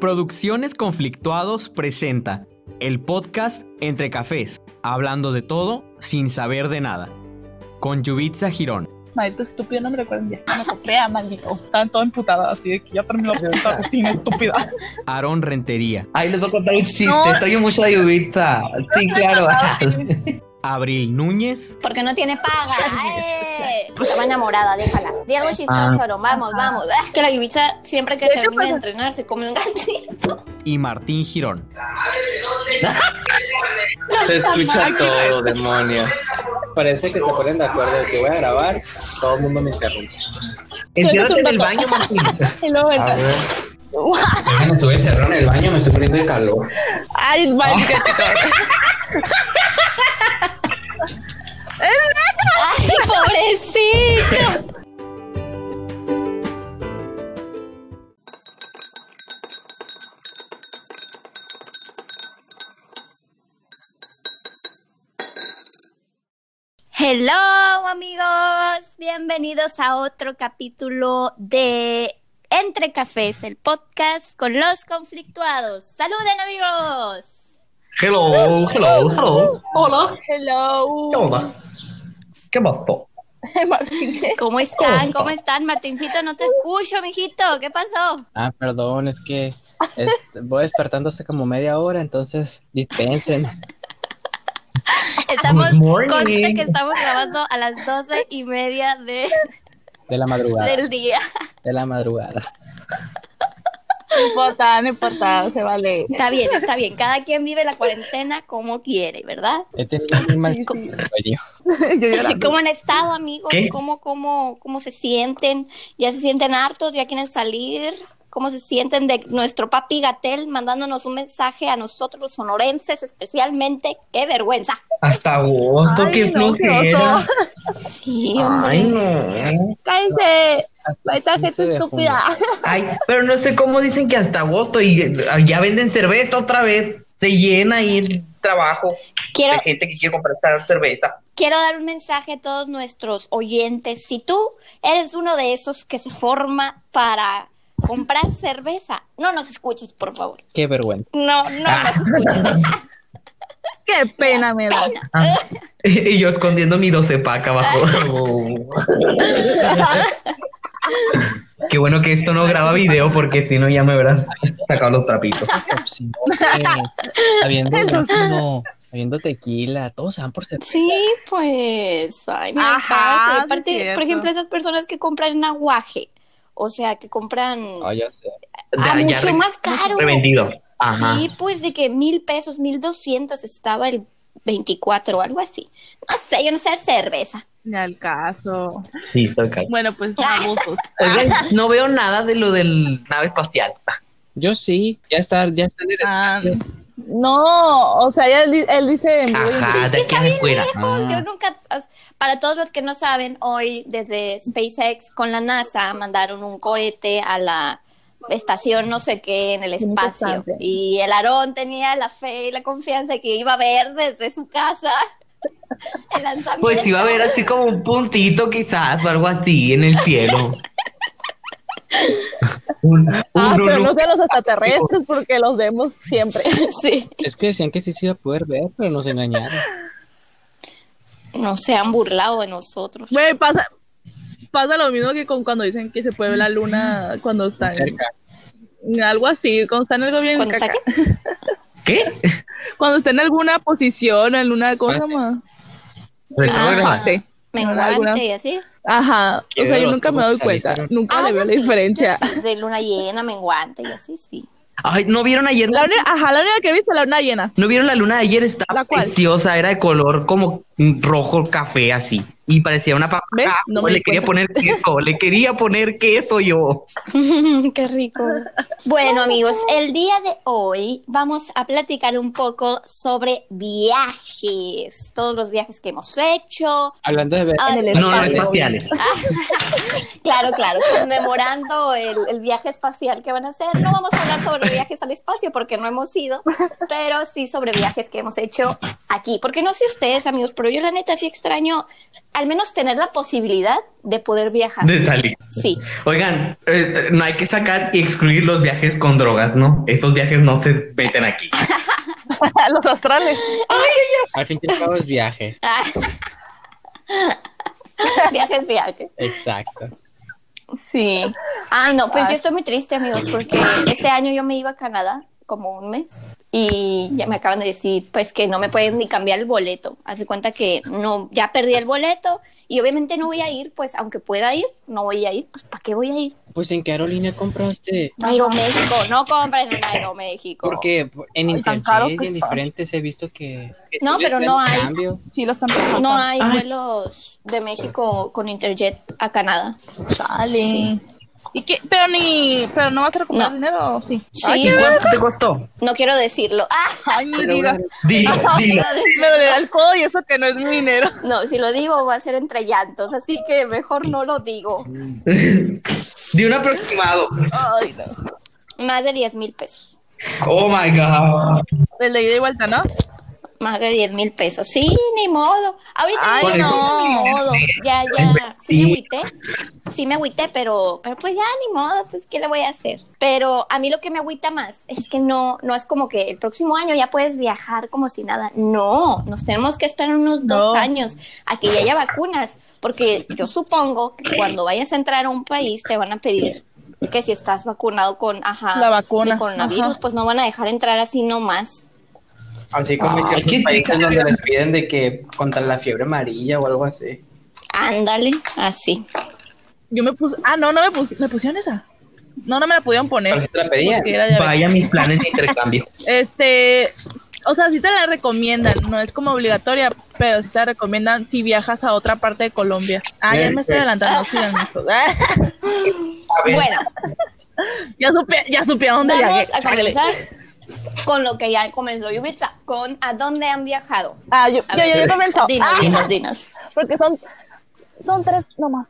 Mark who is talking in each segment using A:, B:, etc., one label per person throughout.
A: Producciones Conflictuados presenta el podcast Entre Cafés, hablando de todo sin saber de nada, con Yubitsa Girón.
B: Maldito estúpido, no me recuerden ya. Me copia, maldito. Estaban toda emputada, así de que ya terminó la puta rutina estúpida.
A: Aarón Rentería,
C: Ay, les voy a contar un chiste.
B: No.
C: Extraño mucho a Yubitsa. Sí, claro.
A: Abril Núñez,
D: Porque no tiene paga. ¡Eh! Estaba enamorada, déjala. Di algo chistoso,
C: Ah.
D: Vamos, vamos. Ah, Que la Ibiza siempre que
B: De hecho,
D: termina de
B: pues-
D: entrenar se come un gancito.
A: y Martín Girón.
E: Se escucha todo, demonio. Parece que se ponen de acuerdo de que voy a grabar, todo el mundo me interrumpe.
C: Enciérrate en el baño, Martín.
B: Y luego
E: A
B: entra.
E: ver. Me estuve encerrado en el baño, me estoy poniendo de calor.
B: Ay, maldito.
D: ¡Ay, pobrecito! Hello amigos, bienvenidos a otro capítulo de Entre Cafés, el podcast con los conflictuados. Saluden amigos.
C: Hello, hello, hello. Hola.
B: Hello.
C: ¿Qué onda? ¿Qué pasó?
B: Martín.
D: ¿Cómo están? ¿Cómo están? Martincito, no te escucho, mijito. ¿Qué pasó?
E: Ah, perdón, es que es- voy despertando hace como media hora, entonces dispensen.
D: Estamos, conste que estamos grabando a las doce y media de,
E: De la madrugada.
D: del día.
E: De la madrugada.
B: No importa, no importa, se vale.
D: Está bien, está bien. Cada quien vive la cuarentena como quiere, ¿verdad?
E: He tenido muy mal sueño.
D: ¿Cómo han estado, amigos?
C: ¿Qué?
D: ¿Cómo, cómo, ¿Cómo se sienten? ¿Ya se sienten hartos? ¿Ya quieren salir? ¿Cómo se sienten de nuestro papi Gatel mandándonos un mensaje a nosotros los sonorenses especialmente? ¡Qué vergüenza!
C: Hasta agosto,
B: Ay,
C: qué
B: no,
C: flojera.
D: Sí,
C: Ay,
D: hombre.
C: no.
B: Cállense.
E: Hasta
B: Ahí está
E: el 15
B: gente
E: de junio.
B: estúpida.
C: Ay, pero no sé cómo dicen que hasta agosto y eh, ya venden cerveza otra vez. Se llena ahí el trabajo
D: Quiero,
C: de gente que quiere comprar cerveza.
D: quiero dar un mensaje a todos nuestros oyentes. Si tú eres uno de esos que se forma para comprar cerveza, no nos escuches, por favor.
E: Qué vergüenza.
D: No, no nos escuches.
B: Qué pena me da.
C: Ah, y yo escondiendo mi 12 pack abajo. Qué bueno que esto no graba video porque si no ya me habrán sacado los trapitos.
E: Habiendo, tequila, todos se van por cerveza.
D: Sí, pues. Ay, no
B: Ajá,
D: Aparte, por ejemplo, esas personas que compran en aguaje, o sea, que compran
E: Ah, ya sé.
D: a
C: Ya- ya
D: mucho más caro.
C: Revendido. Ajá.
D: Sí, pues de que mil pesos, mil doscientos estaba el 24 o algo así. No sé, yo no sé cerveza.
B: Ni al caso.
C: Sí, estoy caro.
B: Bueno, pues abusos.
C: No veo nada de lo del nave espacial.
E: Yo sí, ya está, ya está en el
B: Ah, no, o sea, ya él, él dice
D: es
C: de
D: que está bien lejos.
E: Ah.
D: Yo nunca, as- para todos los que no saben, hoy desde SpaceX con la NASA mandaron un cohete a la estación no sé qué en el espacio. Y el Aarón tenía la fe y la confianza de que iba a ver desde su casa el lanzamiento.
C: Pues iba a ver así como un puntito quizás o algo así en el cielo. Un-
B: Ah,
C: uno
B: pero
C: no-
B: de los extraterrestres porque los vemos siempre.
D: Sí,
E: Es que decían que sí se iba a poder ver, pero nos engañaron.
D: no se han burlado de nosotros.
B: Güey, pasa, pasa lo mismo que con cuando dicen que se puede ver la luna cuando está en,
E: Cerca.
B: en algo así, cuando está en algo bien
D: Cuando
B: caca.
D: saque-
C: ¿Qué?
B: Cuando está en alguna posición, en una cosa
E: Ah, sí.
B: más.
C: Retrógrada.
B: No sé.
D: menguante
B: Alguna-
D: y así.
B: Ajá, o sea, yo nunca me doy cuenta, nunca
D: Ah,
B: le veo la
D: sí,
B: diferencia.
D: sí, de luna llena, menguante y así, sí.
C: Ay, ¿no vieron ayer?
B: La única, ajá, la única que he visto la luna llena.
C: ¿No vieron la luna de ayer? Estaba preciosa, era de color como rojo café así. Y parecía una papa.
B: ¿Ves? No me
C: le quería poner queso, le quería poner queso yo.
D: Qué rico. Bueno, amigos, el día de hoy vamos a platicar un poco sobre viajes, todos los viajes que hemos hecho,
E: Hablando de ver,
D: Ah,
B: En el
D: sí.
C: No, no espaciales.
D: Claro, claro, conmemorando el, el viaje espacial que van a hacer. No vamos a hablar sobre viajes al espacio porque no hemos ido, pero sí sobre viajes que hemos hecho aquí. Porque no sé ustedes, amigos, pero yo la neta sí extraño al menos tener la posibilidad de poder viajar.
C: De salir.
D: Sí.
C: Oigan, eh, no hay que sacar y excluir los viajes con drogas, ¿no? Estos viajes no se meten aquí.
B: Los astrales.
E: Al fin y al cabo es viaje.
D: viajes, viajes.
E: Exacto.
D: Sí. Ay, no, pues yo estoy muy triste, amigos, porque este año yo me iba a Canadá como un mes y ya me acaban de decir pues que no me pueden ni cambiar el boleto. Hace cuenta que no ya perdí el boleto y obviamente no voy a ir, pues aunque pueda ir, no voy a ir, pues ¿para qué voy a ir?
E: Pues en qué aerolínea compraste.
D: Aeroméxico, no compren en Aeroméxico.
E: Porque en
B: caro
E: y
B: que
E: en diferentes he visto que. que
D: No,
E: sí
D: pero no hay.
E: Cambio.
B: Sí, lo están.
D: No hay
C: Ay.
D: vuelos de México con Interjet a Canadá.
B: Chale. ¿Y qué? Pero ni, pero no vas a recuperar
D: No.
B: dinero, ¿o sí.
D: Sí,
C: ¿Y cuánto te costó?
D: no quiero decirlo. Ah,
B: Ay, digas.
E: bueno,
C: Dilo, dilo.
B: Me dolerá el codo y eso que no es mi dinero.
D: no, si lo digo va a ser entre llantos, así que mejor no lo digo.
C: De un aproximado.
B: Ay, no.
D: Más de 10 mil pesos.
C: Oh my God.
B: De la ida y vuelta, ¿no?
D: Más de 10 mil pesos. Sí, ni modo. Ahorita
B: Ay,
D: ya
B: no.
D: ni modo. Ya, ya. Sí me agüité. Sí me agüité, pero, pero pues ya ni modo. Pues, ¿qué le voy a hacer? Pero a mí lo que me agüita más es que no, no es como que el próximo año ya puedes viajar como si nada. No, nos tenemos que esperar unos dos
B: No.
D: años a que ya haya vacunas. Porque yo supongo que cuando vayas a entrar a un país te van a pedir que si estás vacunado con, ajá,
B: La vacuna,
D: de coronavirus,
B: ajá.
D: pues no van a dejar entrar así nomás.
E: Así como
C: Ay,
E: hay países donde les piden de que contra la fiebre amarilla o algo así.
D: Ándale, así.
B: Yo me puse. Ah, no, no me puse. ¿Me pusieron esa? No, no me la pudieron
E: Pero
B: poner.
E: si te la pedían.
C: Vaya mis planes de intercambio.
B: Este. O sea, sí te la recomiendan, no es como obligatoria, pero sí te la recomiendan si viajas a otra parte de Colombia. Ah, ya me estoy
E: bien.
B: adelantando,
D: Bueno,
B: ya supe, ya supe a dónde
D: vamos a
B: Chale.
D: comenzar con lo que ya comenzó Yubitsa, con a dónde han viajado.
B: Ah, yo, ya, yo comenzó.
D: Dinos,
B: Ah,
D: dinos, dinos.
B: porque son, son tres nomás.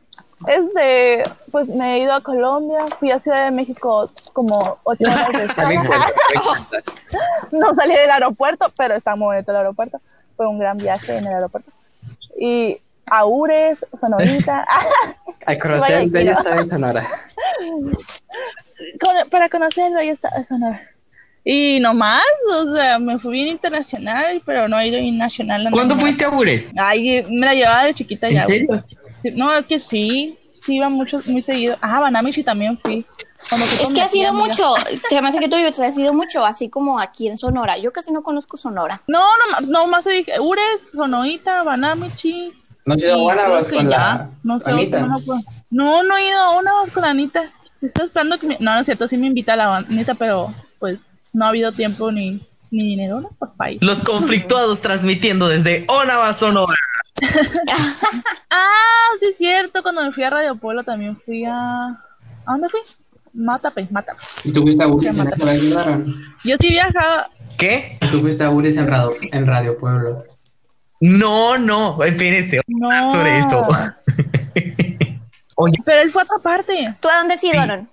B: Este, pues me he ido a Colombia, fui a Ciudad de México como ocho horas de no salí del aeropuerto, pero está muy bonito el aeropuerto. Fue un gran viaje en el aeropuerto. Y a Ures, Sonorita,
E: Al conocer el bello en Sonora.
B: con- para conocerlo, ahí está Sonora. Y nomás, o sea, me fui bien internacional, pero no he ido bien nacional. no,
C: ¿cuándo fuiste a Bures?
B: Ay, me la llevaba de chiquita ya.
C: ¿En serio?
B: Sí, no, es que sí, sí iba mucho, muy seguido. Ah, Banamichi también fui.
D: Es que ha sido
B: amiga.
D: mucho, se me hace que tú Yubitsa ha sido mucho, así como aquí en Sonora. Yo casi no conozco Sonora.
B: No, no, no más se dije, Ures, Sonoita, Banamichi.
E: ¿No has ido a
B: que
E: con
B: ya.
E: la
B: no sé,
E: Anita?
B: No, pues. no, no he ido a una con la Anita. Estoy esperando que me... No, no es cierto, sí me invita a la Anita, pero pues no ha habido tiempo ni, ni dinero, ¿no? Por país.
C: Los conflictuados transmitiendo desde Onava, Sonora.
B: Ah, sí es cierto, cuando me fui a Radio Pueblo también fui a... ¿A dónde fui? Mátape, Mátape.
E: ¿Y tú fuiste a Ures en
B: mata. Yo sí viajaba,
C: ¿Qué?
E: Tú fuiste a Ures en Radio, en Radio Pueblo.
C: No, no, espérense.
B: no.
C: Sobre esto. Oye,
B: Pero él fue a otra parte.
D: ¿Tú a dónde ido, Aaron?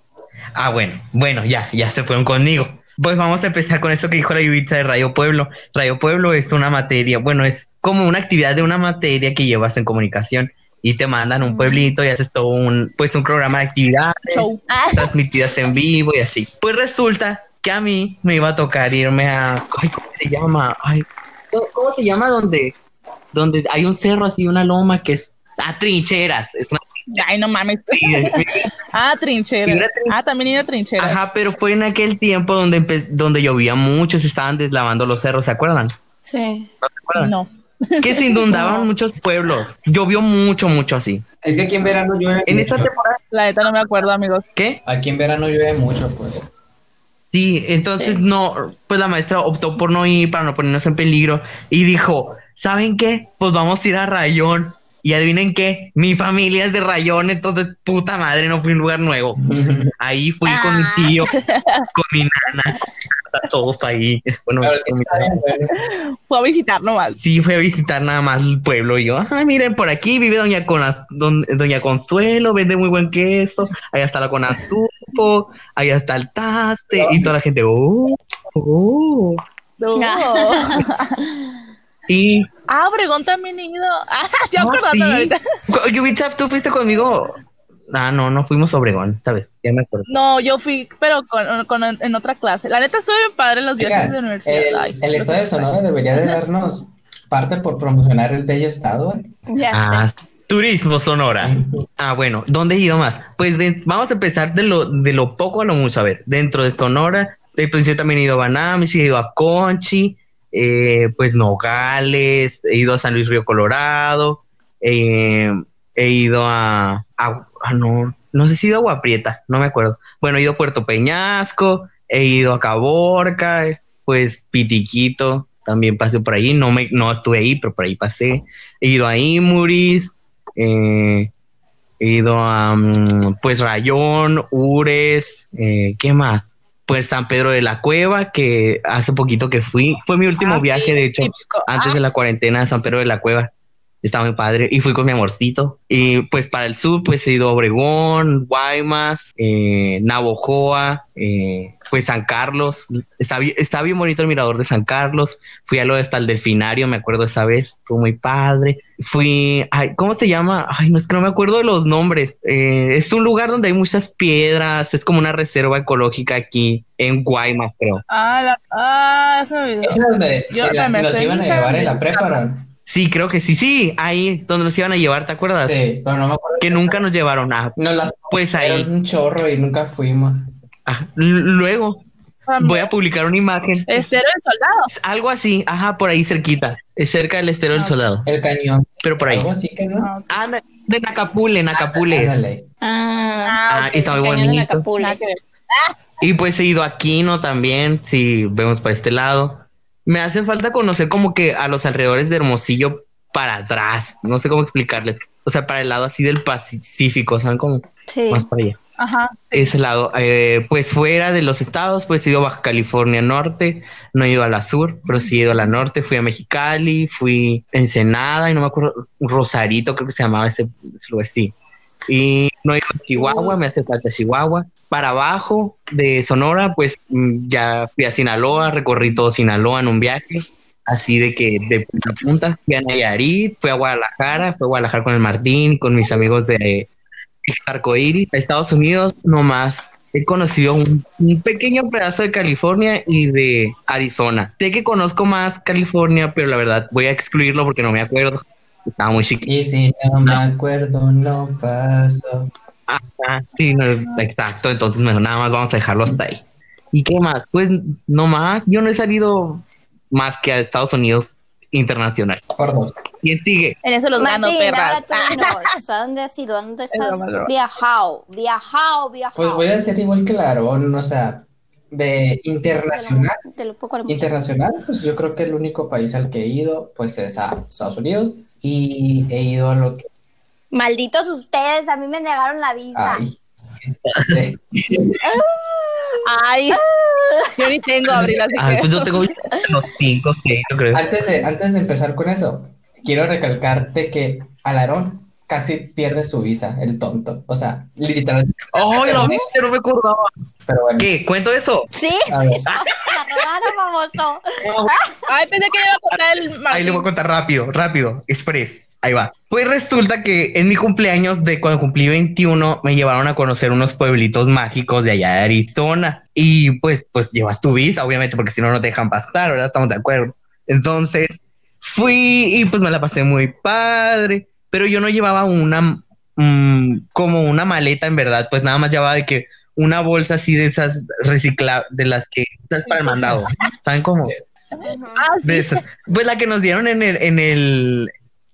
C: ah, bueno, bueno, ya, ya se fueron conmigo. Pues vamos a empezar con esto que dijo la Yubitsa de Radio Pueblo. Radio Pueblo es una materia, bueno, es como una actividad de una materia que llevas en comunicación y te mandan un pueblito y haces todo un, pues un programa de actividades
B: Show. Ah,
C: transmitidas en vivo y así. Pues resulta que a mí me iba a tocar irme a, ay, ¿cómo se llama? Ay, ¿cómo- ¿cómo se llama donde, donde hay un cerro así, una loma que es a trincheras? Es una-
B: Ay, no mames. Ah, trinchera.
C: Era trin-
B: Ah, también iba a trinchera.
C: Ajá, pero fue en aquel tiempo donde donde llovía mucho, se estaban deslavando los cerros, ¿se acuerdan?
D: Sí.
C: ¿No se acuerdan?
B: No.
C: Que se inundaban muchos pueblos. Llovió mucho, mucho así.
E: Es que aquí en verano llueve
C: En
E: mucho.
C: esta temporada,
B: La neta no me acuerdo, amigos.
C: ¿qué?
E: Aquí en verano llueve mucho, pues.
C: Sí, entonces
D: Sí.
C: no, pues la maestra optó por no ir para no ponernos en peligro y dijo, ¿saben qué? Pues vamos a ir a Rayón. Y adivinen qué, mi familia es de Rayón, entonces puta madre, no fui a un lugar nuevo. Ahí fui con mi
D: Ah.
C: tío, con mi nana, está todo ahí. Bueno.
B: Fue a visitar nomás.
C: sí, fui a visitar nada más el pueblo. Y yo, ah, miren, por aquí vive Doña, Conas- don- Doña Consuelo, vende muy buen queso. Allá está la Conatupo, allá está el Taste. Y toda la gente, oh, oh.
B: No.
C: Y,
B: ah, Obregón también he ido. Ah, ya
C: Ah,
B: acordando
C: sí.
B: ahorita.
C: Yubitsa, ¿tú fuiste conmigo? Ah, no, no fuimos a Obregón, ¿sabes? Ya me acuerdo.
B: No, yo fui, pero con, con- en otra clase. La neta estuve bien padre en los viajes
E: Oigan,
B: de universidad.
E: el,
B: Ay,
E: el estado de. Sonora debería de darnos parte por promocionar el bello estado.
D: Ya
C: Ah,
D: sé.
C: turismo Sonora. Ah, bueno, ¿dónde he ido más? Pues de- vamos a empezar de lo, de lo poco a lo mucho. A ver, dentro de Sonora, eh, pues yo también he ido a Banamsi, he ido a Conchi, eh, pues Nogales, he ido a San Luis Río Colorado, eh, he ido a, no, no sé si he ido a Agua Prieta, no me acuerdo. Bueno, he ido a Puerto Peñasco, he ido a Caborca, pues Pitiquito, también pasé por ahí, no me, no estuve ahí, pero por ahí pasé. He ido a Imuris, eh, he ido a mm, pues Rayón, Ures, eh, ¿qué más? Pues San Pedro de la Cueva, que hace poquito que fui, fue mi último
B: Ah,
C: viaje,
B: sí,
C: de hecho,
B: típico.
C: antes de la cuarentena a San Pedro de la Cueva. Estaba muy padre y fui con mi amorcito. Y pues para el sur, pues he ido a Obregón, Guaymas, eh, Navojoa, eh, pues San Carlos. Está, está bien bonito el mirador de San Carlos. Fui a lo de hasta el delfinario, me acuerdo esa vez, estuvo muy padre. Fui, ay, ¿cómo se llama? Ay, no es que no me acuerdo de los nombres. Eh, es un lugar donde hay muchas piedras, es como una reserva ecológica aquí en Guaymas, creo.
B: Ah, la, ah, se me olvidó.
E: ¿Es donde
B: Yo
E: la- los iban a llevar en la prepa?
C: Sí, creo que sí, sí, ahí donde nos iban a llevar, ¿te acuerdas?
E: Sí, pero no me acuerdo.
C: Que nunca nos llevaron a,
E: Nos las
C: pues
E: Era
C: ahí.
E: un chorro y nunca fuimos.
C: Ah, luego
B: También.
C: voy a publicar una imagen.
B: Estero del soldado.
C: Algo así, ajá, por ahí cerquita. Es cerca del estero del soldado.
E: El cañón.
C: Pero por ahí.
E: Algo así que no.
B: Ah,
C: Ah, de Nacapule, Nacapule. es.
E: Ándale.
D: Ah,
C: Ah, está muy
D: de
C: bonito. Y pues he ido a Quino también, si vemos para este lado. Me hace falta conocer como que a los alrededores de Hermosillo para atrás. No sé cómo explicarles. O sea, para el lado así del Pacífico, ¿saben cómo?
D: Sí.
C: Más para allá.
B: Ajá.
C: ese lado. Eh, pues fuera de los estados, pues he ido a Baja California Norte, no he ido a la sur, pero sí he ido a la norte, fui a Mexicali, fui a Ensenada y no me acuerdo, Rosarito creo que se llamaba ese, ese lugar, sí. Y no he ido a Chihuahua, me hace falta Chihuahua. Para abajo de Sonora, pues mm, ya fui a Sinaloa, recorrí todo Sinaloa en un viaje, así de que de punta a punta, fui a Nayarit, fui a Guadalajara, fui a Guadalajara con el Martín, con mis amigos de Arcoíris, a Estados Unidos, nomás he conocido un, un pequeño pedazo de California y de Arizona. Sé que conozco más California, pero la verdad voy a excluirlo porque no me acuerdo. Estaba muy chiquito.
E: Y si no me acuerdo, no pasó.
C: Ah, sí, no, exacto. Entonces, nada más vamos a dejarlo hasta ahí. ¿Y qué más? Pues no más. Yo no he salido más que a Estados Unidos internacional.
E: Por dos.
C: ¿Quién sigue?
B: En eso los gano,
D: Martín,
B: perras.
D: ahora tú dinos, ¿a dónde has ido? ¿A dónde has viajado? Viajado, viajado.
E: Pues voy a ser igual que el Aarón, o sea, de internacional.
D: De lo poco a lo mucho.
E: Internacional, pues yo creo que el único país al que he ido, pues es a Estados Unidos. Y he ido a lo que.
D: Malditos ustedes, a mí me negaron la visa.
E: Ay. Sí.
B: Ay, yo ni tengo abril, así
C: Ah,
B: que.
C: pues yo tengo los cinco que he ido, creo.
E: Antes de, antes de empezar con eso, quiero recalcarte que Alarón casi pierde su visa, el tonto. O sea, literalmente.
C: ¡Ay, lo viste! No me acordaba.
E: Pero bueno,
C: ¿Qué? ¿Cuento eso?
D: Sí,
E: a ver.
D: la robaron, famoso.
B: Ay, pensé que iba a contar el
C: Ahí
B: Martín.
C: le voy a contar rápido, rápido, express. Ahí va. Pues resulta que en mi cumpleaños de cuando cumplí 21 me llevaron a conocer unos pueblitos mágicos de allá de Arizona. Y pues, pues llevas tu visa, obviamente, porque si no, no te dejan pasar, ¿verdad? Estamos de acuerdo. Entonces fui y pues me la pasé muy padre, pero yo no llevaba una, mm, como una maleta en verdad, pues nada más llevaba de que una bolsa así de esas reciclables, de las que usas para el mandado. ¿Saben cómo?
B: Ah, sí.
C: De esas. Pues la que nos dieron en el, en el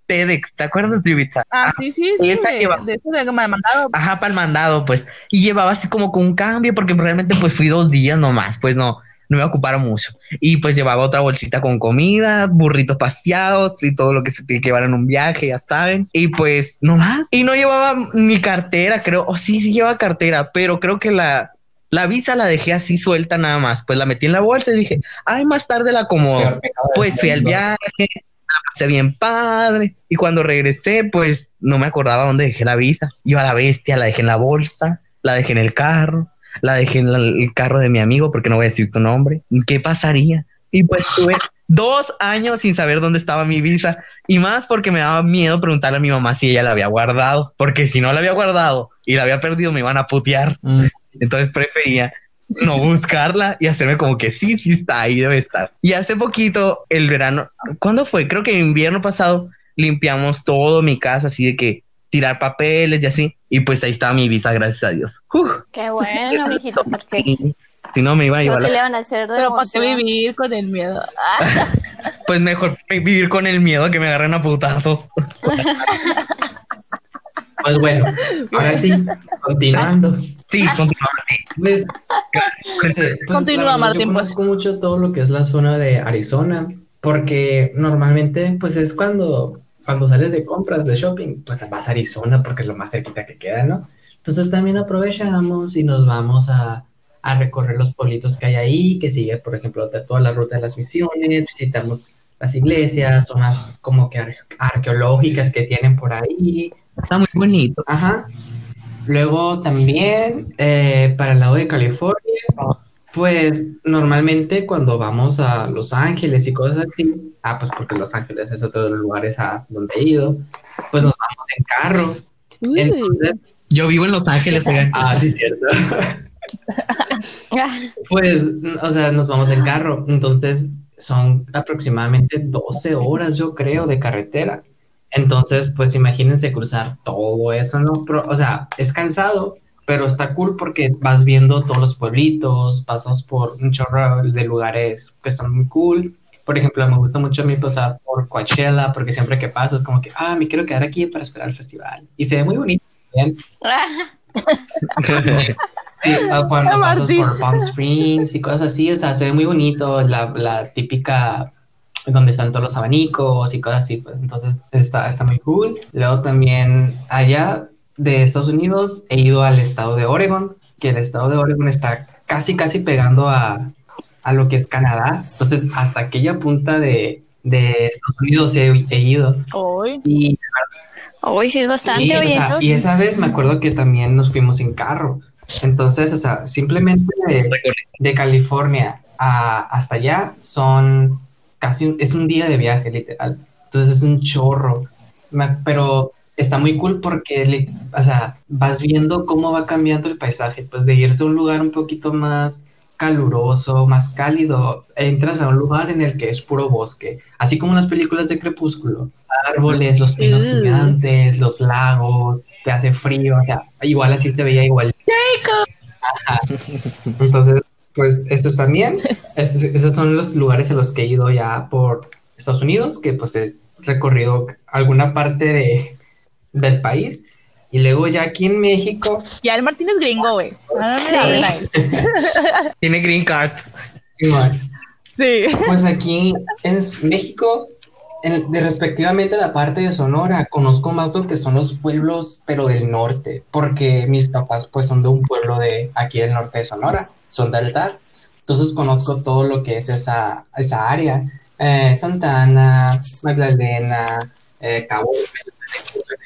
C: TEDx, ¿te acuerdas de Ibiza?
B: Ah, sí, sí, sí.
C: Esa
B: De,
C: lleva-
B: de eso de que me ha mandado.
C: Ajá, para el mandado, pues. Y llevaba así como con un cambio, porque realmente pues fui dos días nomás, pues no, no me ocuparon mucho. Y pues llevaba otra bolsita con comida, burritos paseados y todo lo que se tiene que llevar en un viaje, ya saben. Y pues nomás. Y no llevaba ni cartera, creo. O sí, sí llevaba cartera, pero creo que la, La visa la dejé así suelta nada más, pues la metí en la bolsa y dije, ay, más tarde la acomodo. Pues fui al viaje, la pasé bien padre. Y cuando regresé, pues no me acordaba dónde dejé la visa. Yo a la bestia la dejé en la bolsa, la dejé en el carro, la dejé en el carro de mi amigo, porque no voy a decir tu nombre. ¿Qué pasaría? Y pues tuve dos años sin saber dónde estaba mi visa. Y más porque me daba miedo preguntarle a mi mamá si ella la había guardado. Porque si no la había guardado y la había perdido, me iban a putear.
E: Mm,
C: Entonces prefería no buscarla y hacerme como que sí, sí está ahí, debe estar. Y hace poquito, el verano, ¿cuándo fue? Creo que el invierno pasado limpiamos todo mi casa, así de que tirar papeles y así. Y pues ahí estaba mi visa, gracias a Dios. Uf,
D: Qué bueno, mijito, porque
C: sí. si no me iba a
D: no
C: llevar,
D: te
C: la-
D: le van a hacer de
B: Pero ¿para qué vivir con el miedo?
C: Pues mejor vivir con el miedo a que me agarren a putazos.
E: Pues bueno, ahora sí, continuando.
C: Sí, continúa.
E: Pues, pues,
B: Continúa,
E: la verdad,
B: Martín,
E: Yo
B: pues.
E: conozco mucho todo lo que es la zona de Arizona, porque normalmente, pues es cuando, cuando sales de compras, de shopping, pues vas a Arizona porque es lo más cerquita que queda, ¿no? Entonces también aprovechamos y nos vamos a, a recorrer los pueblitos que hay ahí, que sigue, por ejemplo, toda la ruta de las misiones, visitamos las iglesias, zonas como que ar- arqueológicas que tienen por ahí,
C: Está muy bonito.
E: Ajá. Luego también eh, para el lado de California, pues normalmente cuando vamos a Los Ángeles y cosas así, ah, pues porque Los Ángeles es otro de los lugares a donde he ido, pues nos vamos en carro. Entonces,
C: Yo vivo en Los Ángeles,
E: ah, sí, cierto. Pues, o sea, nos vamos en carro. Entonces, son aproximadamente 12 horas, yo creo, de carretera. Entonces, pues imagínense cruzar todo eso, ¿no? Pero, o sea, es cansado, pero está cool porque vas viendo todos los pueblitos, pasas por un chorro de lugares que están muy cool. Por ejemplo, me gusta mucho a mí pasar por Coachella porque siempre que paso es como que, ah, me quiero quedar aquí para esperar el festival. Y se ve muy bonito. ¿bien? Sí, cuando pasas por Palm Springs y cosas así, o sea, se ve muy bonito, la, la típica donde están todos los abanicos y cosas así, pues entonces está, está muy cool. Luego también allá de Estados Unidos he ido al estado de Oregon, que el estado de Oregon está casi, casi pegando a, a lo que es Canadá, entonces hasta aquella punta de, de Estados Unidos he, he ido.
B: Uy.
E: Y
D: Uy, sí es bastante,
E: o sea, y esa vez me acuerdo que también nos fuimos en carro. Entonces, o sea, simplemente de, de California a, hasta allá son casi, un- es un día de viaje, literal. Entonces es un chorro. Me- Pero está muy cool porque, li- o sea, vas viendo cómo va cambiando el paisaje. Pues de irte a un lugar un poquito más caluroso, más cálido, entras a un lugar en el que es puro bosque, así como en las películas de Crepúsculo, árboles, los pinos
B: Mm.
E: gigantes, los lagos, te hace frío, o sea, igual así te veía igual. Ajá. Entonces, pues estos también, estos, esos son los lugares a los que he ido ya por Estados Unidos, que pues he recorrido alguna parte de, del país. Y luego ya aquí en México,
B: Ya el Martín es gringo, güey. Ah,
D: Sí.
B: le hablen a él.
C: Tiene green card.
E: igual,
B: Sí.
E: Pues aquí es México, en- de respectivamente la parte de Sonora, conozco más lo que son los pueblos, pero del norte, porque mis papás pues son de un pueblo de aquí del norte de Sonora, son de Altar, entonces conozco todo lo que es esa, esa área, eh, Santa Ana, Magdalena, eh, Cabo,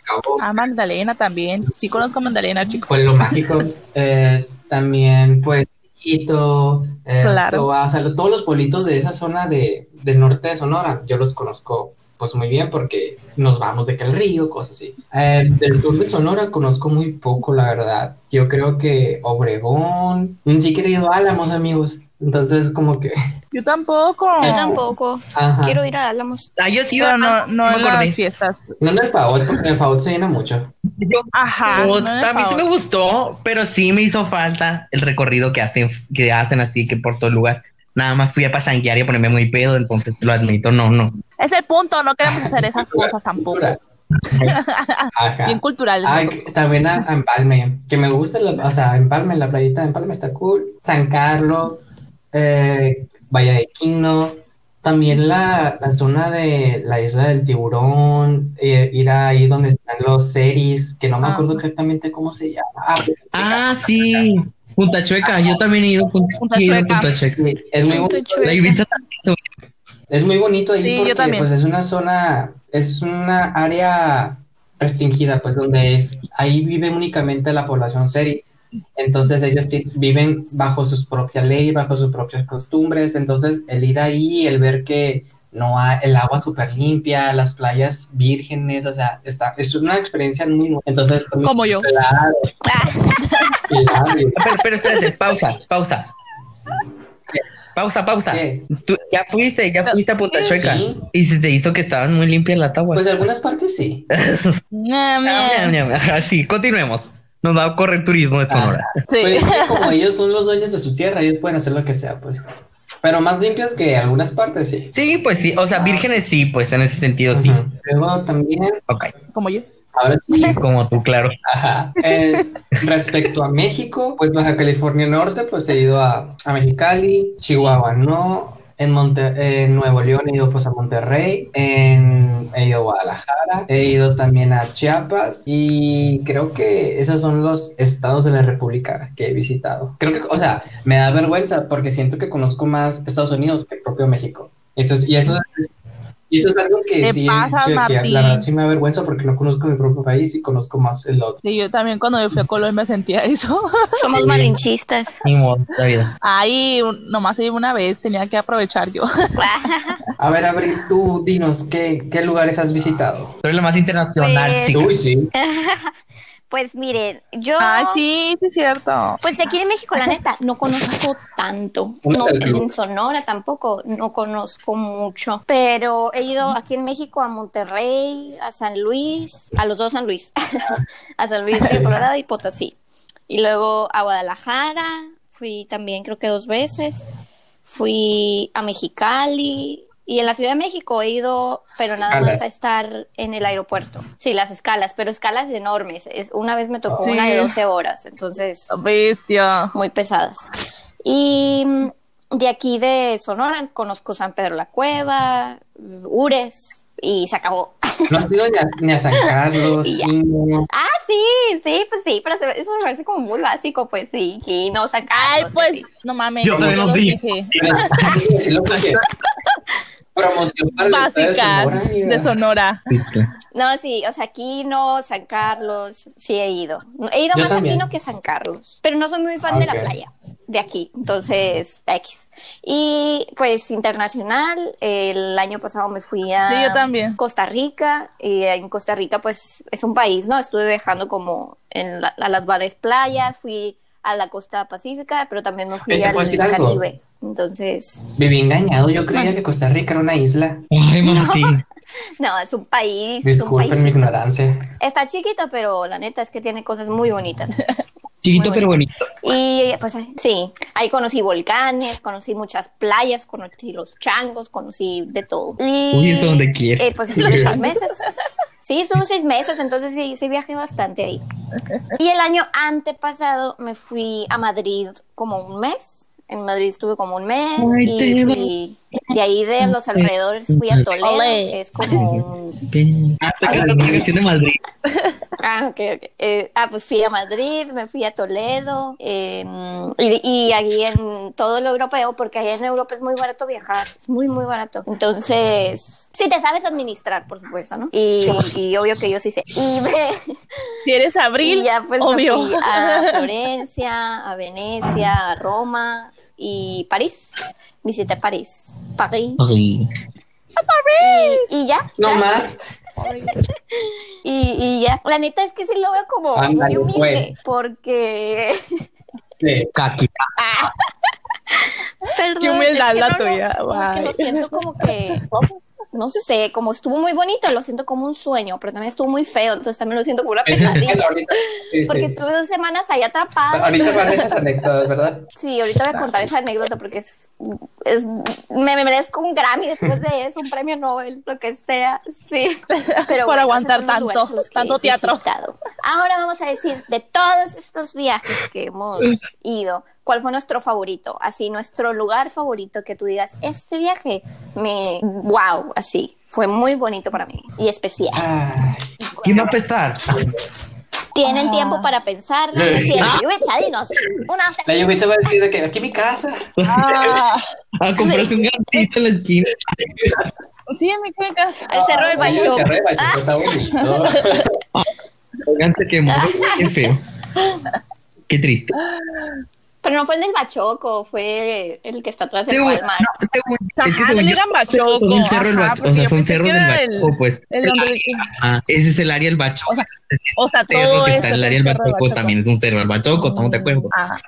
E: Cabo,
B: Ah, Magdalena también. Sí conozco a Magdalena, chicos.
E: Pueblo Mágico, eh, también pues Quito, eh,
B: Claro.
E: Toa, o sea, lo- todos los pueblitos de esa zona de, del norte de Sonora, yo los conozco pues muy bien porque nos vamos de que el río, cosas así. Eh, del sur de Sonora conozco muy poco, la verdad. Yo creo que Obregón, ni siquiera he ido a Álamos, amigos. Entonces, como que,
B: Yo tampoco.
D: Yo tampoco.
E: ajá.
D: Quiero ir a Álamos.
C: Ah, yo sí,
B: Pero no, no
C: me
B: en las fiestas.
E: No en el Faot, porque en el Faot se llena mucho.
C: Yo-
B: Ajá. No
C: a mí sí me gustó, pero sí me hizo falta el recorrido que hacen, que hacen así que por todo el lugar. Nada más fui a pachanguear y a ponerme muy pedo, entonces lo admito, no, no.
B: Es el punto, no queremos hacer esas cosas tampoco.
E: Cultura. Ajá.
B: Bien culturales.
E: Ay, también a, a Empalme, que me gusta, la- o sea, Empalme, la playita de Empalme está cool. San Carlos, eh, Valle de Quino, también la, la zona de la isla del tiburón, eh, ir ahí donde están los series, que no me
B: Ah.
E: acuerdo exactamente cómo se llama. Ah,
C: Ah, sí. Punta Chueca, yo también he ido a Punta,
B: Punta
C: he ido
B: Chueca.
C: Punta Chueca.
E: Es muy,
D: Punta
E: bonito,
D: Chueca.
C: La Ibiza también.
E: es muy bonito ahí
B: Sí,
E: porque pues es una zona, es una área restringida, pues donde es, ahí vive únicamente la población seri. Entonces ellos viven bajo sus propias leyes, bajo sus propias costumbres. Entonces el ir ahí, el ver que no hay el agua súper limpia, las playas vírgenes, o sea, está, es una experiencia muy nueva. Entonces,
B: Como yo.
E: Claro, claro.
C: Pero, pero espérate, pausa, pausa. Pausa, pausa.
E: ¿Qué?
C: Tú ya fuiste, ya fuiste a Punta Chueca.
E: Sí.
C: Y se te hizo que estaban muy limpias las aguas.
E: Pues algunas partes sí.
B: Ñam.
C: Así, continuemos. Nos va a correr turismo de Sonora.
B: Sí.
E: Pues es que como ellos son los dueños de su tierra, ellos pueden hacer lo que sea, pues. Pero más limpias que algunas partes, sí.
C: Sí, pues sí. O sea, vírgenes sí, pues en ese sentido sí.
E: Luego también,
C: Ok.
B: Como yo.
E: ahora sí,
C: Como tú, claro.
E: ajá. Eh, respecto a México, pues Baja California Norte, pues he ido a, a Mexicali, Chihuahua no, en, Monte en Nuevo León he ido pues a Monterrey, en, he ido a Guadalajara, he ido también a Chiapas y creo que esos son los estados de la República que he visitado. Creo que, o sea, me da vergüenza porque siento que conozco más Estados Unidos que propio México. Y eso es, y eso es algo que sí,
B: pasas,
E: sí, que
B: Martín.
E: la verdad sí me da vergüenza porque no conozco mi propio país y conozco más el otro.
B: Sí, yo también cuando yo fui a Colombia sentía eso.
D: Somos
E: Sí.
D: malinchistas.
C: Ni modo, vida.
B: Ahí un- nomás iba una vez, tenía que aprovechar yo.
E: A ver, Abril, tú dinos, ¿qué, qué lugares has visitado?
C: Tú eres la más internacional,
D: Pues-
C: sí.
E: Uy, sí.
D: Pues miren, yo.
B: Ah, sí, sí es cierto.
D: Pues aquí en México, la neta, no conozco tanto. No, en Sonora tampoco, no conozco mucho. Pero he ido aquí en México a Monterrey, a San Luis, a los dos San Luis, a San Luis de Colorado y Potosí. Y luego a Guadalajara, fui también creo que dos veces. Fui a Mexicali. Y en la Ciudad de México he ido, pero nada
E: Escalas.
D: más a estar en el aeropuerto. Sí, las escalas, pero escalas enormes. Es, una vez me tocó
B: Sí.
D: una de 12 horas, entonces
B: Bestia.
D: muy pesadas. Y mm, de aquí de Sonora conozco San Pedro la Cueva, Ures y se acabó.
E: No has ido ni a, ni a San Carlos. Quino.
D: Ah, sí, sí, pues sí, pero se- eso me parece como muy básico, pues sí, que no San
B: Ay,
D: Carlos,
B: pues,
D: sí.
B: no mames.
C: Yo también
B: lo
C: lo dije.
E: de Sonora,
B: Básicas de Sonora.
D: No, sí, o sea, aquí no, San Carlos, sí he ido. He ido
E: Yo
D: más
E: también.
D: a Quino que San Carlos, pero no soy muy fan de la playa de aquí, entonces X. Y pues internacional, el año pasado me fui a
B: Sí, yo también.
D: Costa Rica y en Costa Rica pues es un país, ¿no? Estuve viajando como en la- a las varias playas, fui a la costa pacífica, pero también me fui
E: Oye, ¿te
D: al? Caribe. Entonces,
E: Viví engañado, yo creía que Costa Rica era una isla.
C: Ay, Martín.
D: no, es un país, un
E: Disculpen mi ignorancia.
D: Está chiquito, pero la neta es que tiene cosas muy bonitas.
C: Chiquito
D: Muy
C: pero bonito.
D: Y pues sí, ahí conocí volcanes, conocí muchas playas, conocí los changos, conocí de todo. Y,
C: Uy, eso donde quiera.
D: eh, pues estuve seis meses. Sí, estuve seis meses, entonces sí, sí viajé bastante ahí. Y el año antepasado me fui a Madrid como un mes. En Madrid estuve como un mes
C: Ay,
D: y de ahí de los alrededores fui a Toledo,
B: Ole.
D: que es como un
C: Ah, de Madrid.
D: Ah, ok, ok. Eh, ah, pues fui a Madrid, me fui a Toledo, eh, y, y ahí en todo lo europeo, porque allá en Europa es muy barato viajar, es muy, muy barato. Entonces, si te sabes administrar, por supuesto, ¿no? Y, y obvio que yo sí sé. Y, me-
B: Si eres abril,
D: y ya pues
B: obvio.
D: me fui a Florencia, a Venecia, a Roma y París. Visité París, París.
C: Ay.
D: Y, y ya.
E: No más.
D: Y, y ya. La neta es que sí lo veo como
E: Ándale,
D: muy humilde,
E: pues.
D: porque
E: Sí.
C: Kaki.
D: Perdón,
B: Qué humildad
D: es que
B: la
D: no, no,
B: tuya,
D: como que lo siento como que, no sé, como estuvo muy bonito, lo siento como un sueño, pero también estuvo muy feo, entonces también lo siento como una pesadilla.
E: Sí.
D: Porque estuve dos semanas ahí atrapada.
E: Ahorita van esas anécdotas, ¿verdad?
D: Sí, ahorita voy a contar esa anécdota porque es, es me, me merezco un Grammy después de eso, un premio Nobel, lo que sea, sí. Pero
B: Por
D: bueno,
B: aguantar tanto, tanto teatro.
D: visitado. Ahora vamos a decir, de todos estos viajes que hemos ido, ¿cuál fue nuestro favorito? Así, nuestro lugar favorito que tú digas, este viaje me, wow, así, fue muy bonito para mí y especial.
E: Ay,
C: ¿Quién va a empezar?
D: Tienen
B: Ah.
D: tiempo para pensar. Cierto. Yubitsa, dinos.
E: La va a decir de que aquí mi casa.
B: Ah,
C: A comprarse un gatito en la esquina.
B: sí, en mi casa.
D: al cerro del
E: Sí, el cerro del está bonito.
C: Oigan, se quemó. Qué feo. Qué triste.
D: Pero no fue el del Bachoco, fue el que está atrás del Walmart.
C: no, según, es que según
B: no
C: yo,
B: digan Bachoco,
C: son un cerro
B: ajá,
C: Bachoco,
B: porque
C: o sea, son cerros
B: que
C: del
B: el-
C: Bachoco, pues.
B: el
C: Ah, ese es el área del Bachoco.
B: O sea, O sea,
C: cerro
B: todo
C: que
B: eso
C: está en el área del Bachoco también es un cerro del Bachoco, ¿estamos de acuerdo?
B: Ah.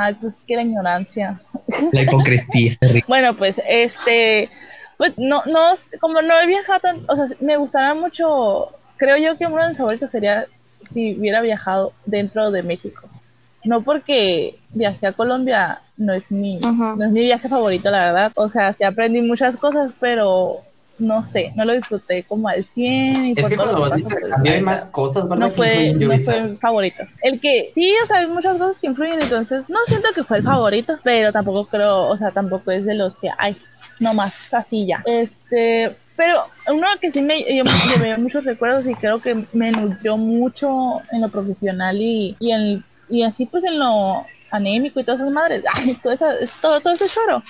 B: Ay, pues que la ignorancia.
C: La hipocresía.
B: Bueno, pues este, pues no, no, como no he viajado tan, o sea, me gustaría mucho, creo yo que uno de mis favoritos sería si hubiera viajado dentro de México. No porque viajé a Colombia, no es mi, no es mi viaje favorito, la verdad. O sea, sí aprendí muchas cosas, pero no sé, no lo disfruté como al 100 y
E: Es
B: por
E: que
B: todo
E: cuando vas a
B: la
E: más cosas, ¿verdad?
B: no fue, no fue mi favorito. El que, sí, o sea, hay muchas cosas que influyen, entonces no siento que fue el favorito, pero tampoco creo, o sea, tampoco es de los que, ay, no más, así ya. Este, pero uno que sí me, yo me llevé muchos recuerdos y creo que me nutrió mucho en lo profesional y, y, en, y así pues en lo anémico y todas esas madres, ay, todo, esa, todo, todo ese choro.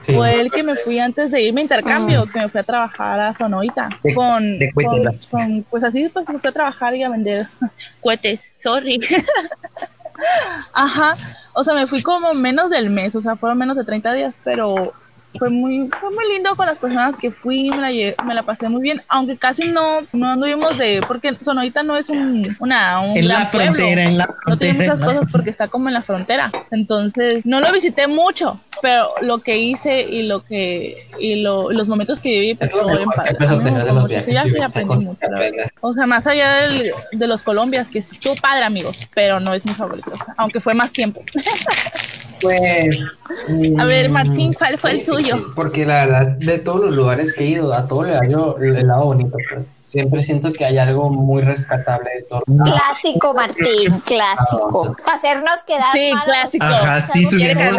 E: Sí.
B: Fue el que me fui antes de irme a intercambio, que me fui a trabajar a Sonoita.
C: De-
B: con,
C: de
B: con,
C: Cuétala.
B: con- pues así pues me fui a trabajar y a vender cohetes, sorry. Ajá, o sea, me fui como menos del mes, o sea, fueron menos de 30 días, pero fue muy, fue muy lindo con las personas que fui, me la, lle- me la pasé muy bien, aunque casi no, no anduvimos de, porque Sonoita no es un, una, un
C: En
B: gran
C: la
B: pueblo.
C: frontera, en la
B: No tiene
C: frontera.
B: muchas cosas porque está como en la frontera. Entonces, no lo visité mucho, pero lo que hice y lo que y lo, los momentos que viví pues estuvo bien padre. O sea, más allá del- de los Colombias, que sí estuvo padre, amigos, pero no es mi favorito, o sea, aunque fue más tiempo.
E: Pues.
B: A ver,
E: mm,
B: Martín, ¿cuál fue el
E: sí, sí,
B: tuyo?
E: sí, Porque la verdad, de todos los lugares que he ido, a todo le hallo el lado bonito, pues. Siempre siento que hay algo muy rescatable de todo.
D: Clásico, Martín, clásico. Para hacernos quedar
B: Sí, clásico.
C: Ajá, sí,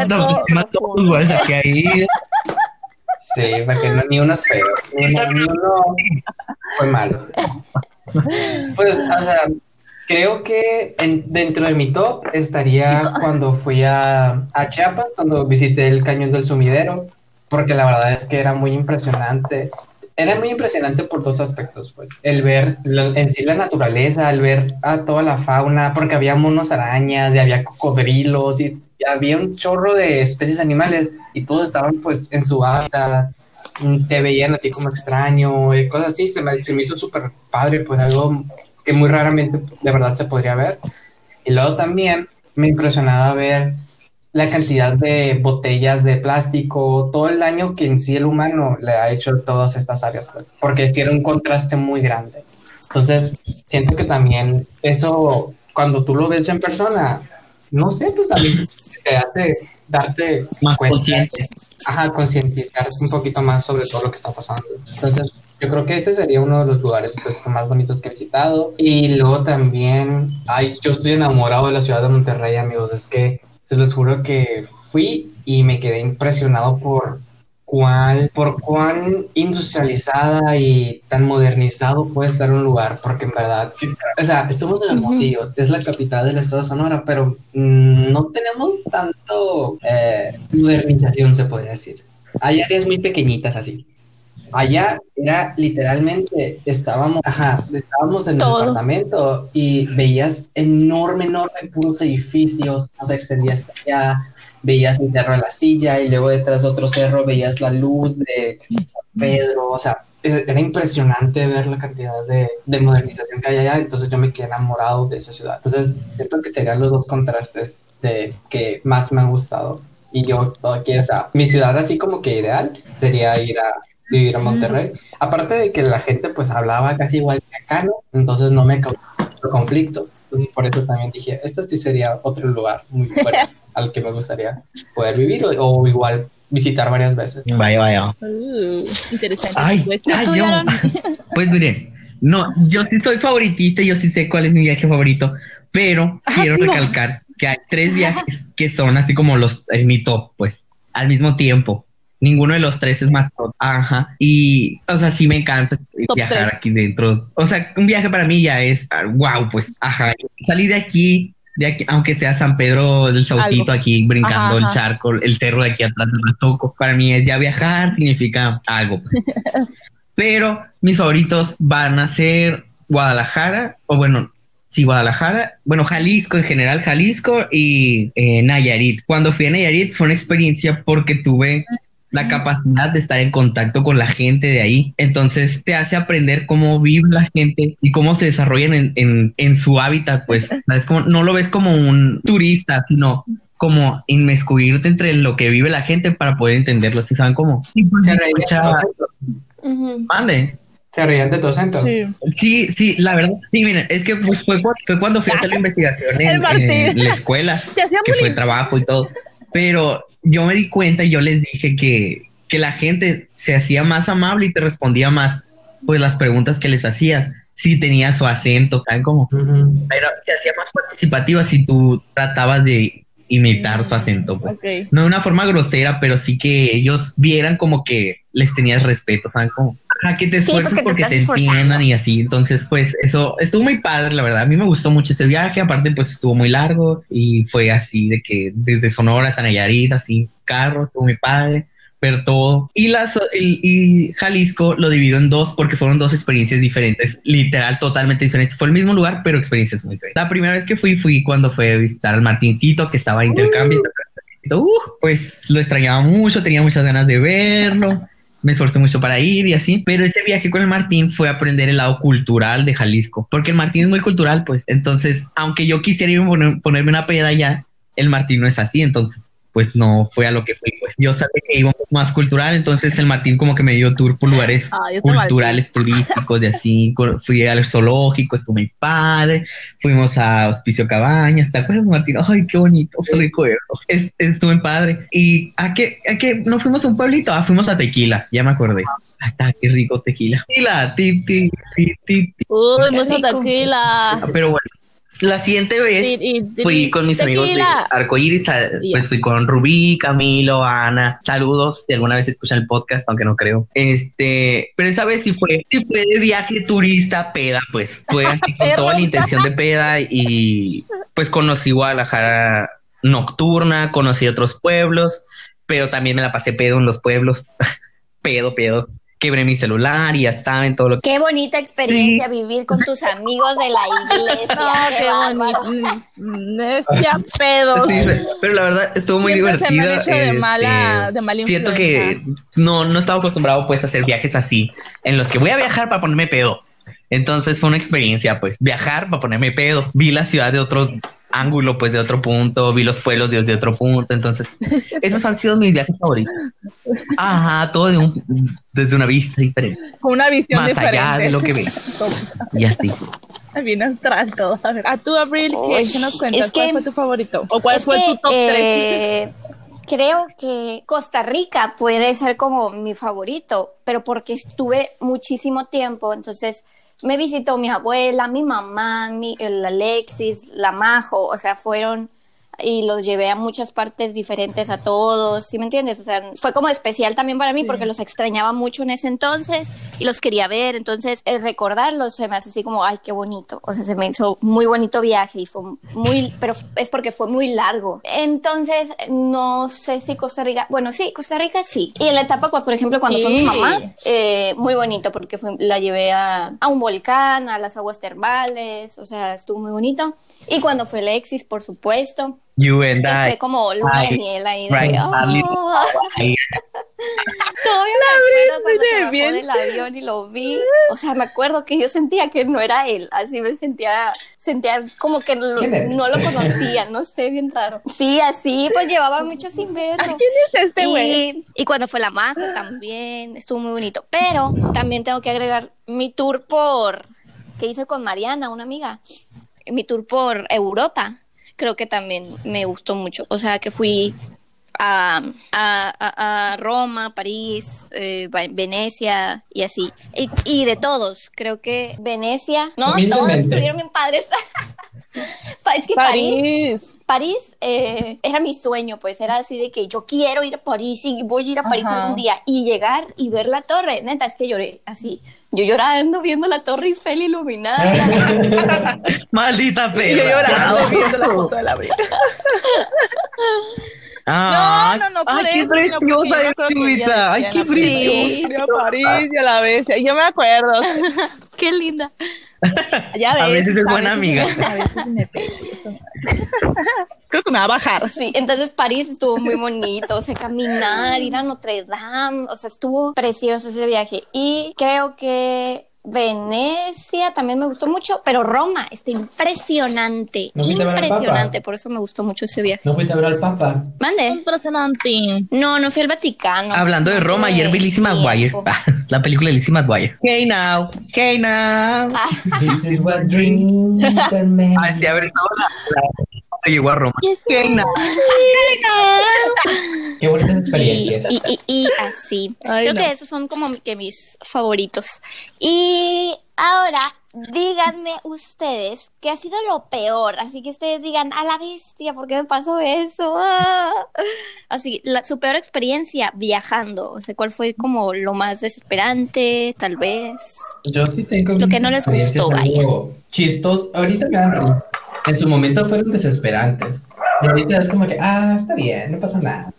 C: todos
D: profundo.
C: güey, que.
E: Sí, no, ni uno es feo. Ni uno, ni uno fue malo. Pues, o sea, creo que en- dentro de mi top estaría cuando fui a, a Chiapas, cuando visité el cañón del sumidero, porque la verdad es que era muy impresionante. Era muy impresionante por dos aspectos, pues. El ver la- en sí la naturaleza, el ver a toda la fauna, porque había monos arañas y había cocodrilos y, y había un chorro de especies animales y todos estaban pues en su hábitat te veían a ti como extraño y cosas así, se me, se me hizo súper padre, pues algo que muy raramente de verdad se podría ver. Y luego también me impresionaba ver la cantidad de botellas de plástico, todo el daño que en sí el humano le ha hecho a todas estas áreas, pues, porque sí era un contraste muy grande. Entonces, siento que también eso, cuando tú lo ves en persona, no sé, pues también te hace darte
C: Más
E: cuenta
C: consciente.
E: ajá, concientizar un poquito más sobre todo lo que está pasando. Entonces, yo creo que ese sería uno de los lugares pues, más bonitos que he visitado. Y luego también, ay, yo estoy enamorado de la ciudad de Monterrey, amigos. Es que se los juro que fui y me quedé impresionado por cuán, por cuán industrializada y tan modernizado puede estar un lugar, porque en verdad, o sea, estamos en Hermosillo, es la capital del estado de Sonora, pero no tenemos tanto eh, modernización, se podría decir. Hay áreas muy pequeñitas así. Allá era literalmente, estábamos, ajá, estábamos en
B: Todo.
E: el departamento y veías enorme, enorme, puros edificios, cómo se extendía hasta allá, veías el cerro de la silla y luego detrás de otro cerro veías la luz de San Pedro, o sea, era impresionante ver la cantidad de, de modernización que hay allá, entonces yo me quedé enamorado de esa ciudad. Entonces, siento que serían los dos contrastes de que más me han gustado. Y yo quiero, o sea, mi ciudad así como que ideal sería ir a vivir a Monterrey. Aparte de que la gente pues hablaba casi igual que acá, ¿no? Entonces no me causó conflicto. Entonces por eso también dije, este sí sería otro lugar muy bueno al que me gustaría poder vivir o, o igual visitar varias veces.
C: Vaya, vaya.
B: Uh, interesante.
C: Ay,
B: respuesta.
C: ay,
D: ¿Tú,
C: yo.
D: Aaron?
C: Pues miren, no, yo sí soy favoritista, yo sí sé cuál es mi viaje favorito, pero quiero
B: no.
C: recalcar que hay tres viajes que son así como los en mi top, pues, al mismo tiempo. Ninguno de los tres es más. Ajá. Y, o sea, sí me encanta viajar aquí dentro. O sea, un viaje para mí ya es, wow, pues, ajá. Salí de aquí, de aquí, aunque sea San Pedro del Saucito aquí brincando el charco, el terro de aquí atrás me toco. Para mí es ya viajar significa algo. Pero mis favoritos van a ser Guadalajara, o bueno, sí, Guadalajara, bueno, Jalisco en general, Jalisco y eh, Nayarit. Cuando fui a Nayarit fue una experiencia porque tuve la capacidad de estar en contacto con la gente de ahí. Entonces te hace aprender cómo vive la gente y cómo se desarrollan en, su hábitat, pues, ¿sabes? Como, no lo ves como un turista, sino como inmiscuirte entre lo que vive la gente para poder entenderlo, ¿sí saben cómo?
E: se Se ríen de tu acento.
C: Sí. sí, la verdad, sí, miren, es que pues, fue, cuando fui a hacer la investigación en, la escuela, que fue trabajo y todo. Pero yo me di cuenta y yo les dije que, que la gente se hacía más amable y te respondía más, pues las preguntas que les hacías. Si tenía su acento, como, pero se hacía más participativa si tú tratabas de imitar su acento. Pues. No de una forma grosera, pero sí que ellos vieran como que les tenías respeto, ¿saben? Como, a que te pues, esfuerces porque te, entiendan y así. Entonces, pues eso estuvo muy padre, la verdad. A mí me gustó mucho ese viaje. Aparte, pues estuvo muy largo y fue así de que desde Sonora hasta Nayarit, así, carro, estuvo muy padre ver todo. Y, las, y, Jalisco lo divido en dos porque fueron dos experiencias diferentes, literal, totalmente diferentes. Fue el mismo lugar, pero experiencias muy diferentes. La primera vez que fui, fui cuando fue a visitar al Martincito, que estaba de intercambio. Uh. pues lo extrañaba mucho, tenía muchas ganas de verlo me esforcé mucho para ir y así, pero ese viaje con el Martín fue aprender el lado cultural de Jalisco, porque el Martín es muy cultural, pues, entonces, aunque yo quisiera ir a ponerme una peda ya, el Martín no es así, entonces pues no fue a lo que fui. Pues yo sabía que iba más cultural, entonces el Martín como que me dio tour por lugares culturales, turísticos, de así. Fui al zoológico, estuvo mi padre, fuimos a Hospicio Cabañas, ¿te acuerdas, Martín? Ay, qué bonito, es, estuvo en padre. ¿Y a qué, a qué no fuimos a un pueblito? Ah, fuimos a Tequila, ya me acordé. Ay, está, qué rico tequila. Tequila, ti, ti, ti, ti.
B: Uy, tequila.
C: Pero bueno, la siguiente vez fui con mis amigos de Arcoiris, pues fui con Rubí, Camilo, Ana. Saludos, si alguna vez escuchan el podcast, aunque no creo. Este, pero esa vez sí fue, sí fue de viaje turista, peda, pues fue así con toda la intención de peda y pues conocí Guadalajara nocturna, conocí otros pueblos, pero también me la pasé pedo en los pueblos. pedo, pedo quebré mi celular y ya saben todo lo
D: que... Qué bonita experiencia vivir con tus amigos de la iglesia. No, qué bonito.
B: Es ya pedo.
C: Sí, pero la verdad estuvo muy de
B: este, mala, de
C: siento que no, no estaba acostumbrado pues a hacer viajes así, en los que voy a viajar para ponerme pedo. Entonces fue una experiencia, pues, viajar para ponerme pedo. Vi la ciudad de otro ángulo, pues de otro punto, vi los pueblos desde otro punto, entonces esos han sido mis viajes favoritos. Ajá, todo de un, desde una vista diferente.
B: Una visión
C: Más allá de lo que ve. y así.
B: Bien astral todo. A ver, a tú, Abril, ¿qué nos cuentas? ¿Cuál fue tu favorito? ¿O cuál fue tu top 3?
D: Eh, creo que Costa Rica puede ser como mi favorito, pero porque estuve muchísimo tiempo, entonces me visitó mi abuela, mi mamá, mi, el Alexis, la Majo, o sea, fueron y los llevé a muchas partes diferentes a todos, ¿sí me entiendes? O sea, fue como especial también para mí porque los extrañaba mucho en ese entonces y los quería ver, entonces el recordarlos se me hace así como, ay, qué bonito, o sea, se me hizo muy bonito viaje y fue muy, pero es porque fue muy largo. Entonces, no sé si Costa Rica, bueno, sí, Costa Rica sí. Y en la etapa, por ejemplo, cuando fue mi mamá, eh, muy bonito porque la llevé a, a un volcán, a las aguas termales, o sea, estuvo muy bonito. Y cuando fue Alexis, por supuesto.
C: You and I.
D: Fue como luna de miel ahí. De, right, oh. Todavía me acuerdo cuando se bajó del avión y lo vi. O sea, me acuerdo que yo sentía que no era él. Así me sentía, sentía como que no, no lo conocía. No sé, bien raro. Sí, así, pues llevaba mucho sin verlo.
B: ¿Quién es este güey?
D: Y, y, cuando fue la maja también, estuvo muy bonito. Pero también tengo que agregar mi tour por que hice con Mariana, una amiga mi tour por Europa, creo que también me gustó mucho. O sea, que fui a, a, a, Roma, París, eh, Venecia y así. Y, de todos, creo que Venecia, no, todos estuvieron bien padres. Es que París,
B: París.
D: París eh, era mi sueño, pues era así de que yo quiero ir a París y voy a ir a París
B: Ajá.
D: algún día y llegar y ver la torre. Neta, es que lloré así. Yo llorando viendo la torre Eiffel iluminada.
C: Maldita
B: Y
C: perra.
B: yo llorando viendo la foto de la Brie.
C: Ah,
B: No, no, no, por
C: ay, qué
B: eso,
C: preciosa es Chubita.
B: ella
C: Ay, qué preciosa.
D: Sí.
B: a París y a la vez. Yo me acuerdo.
D: Qué linda.
B: Ya
C: A veces es buena amiga.
B: A veces me pego. Creo que me va a bajar.
D: Sí, entonces París estuvo muy bonito, o sea, caminar, ir a Notre Dame, o sea, estuvo precioso ese viaje. Y creo que Venecia también me gustó mucho, pero Roma está impresionante, impresionante, por eso me gustó mucho ese viaje.
E: ¿No fuiste a ver al Papa?
D: Mande.
B: Impresionante.
D: No, no fui al Vaticano.
C: Hablando de Roma, ayer vi Lizzie. McGuire. Ah, La película de Lizzie McGuire. Hey now, hey now.
D: Ah,
E: This is what dreams are made.
C: Ah, sí, a ver, estaba la, la- cuando llegó a Roma.
E: Qué bonitas experiencias.
D: Y, y, y así.
B: Ay,
D: Creo
B: no.
D: que esos son como que mis favoritos. Y ahora, díganme ustedes qué ha sido lo peor. Así que ustedes digan, a la bestia, ¿por qué me pasó eso? Ah. Así, la, su peor experiencia viajando. O sea, ¿cuál fue como lo más desesperante, tal vez?
E: Yo sí tengo
D: Lo que no les gustó,
E: Chistos. Ahorita me dan. En su momento fueron desesperantes. Y ahorita es como que, ah, está bien, no pasa nada.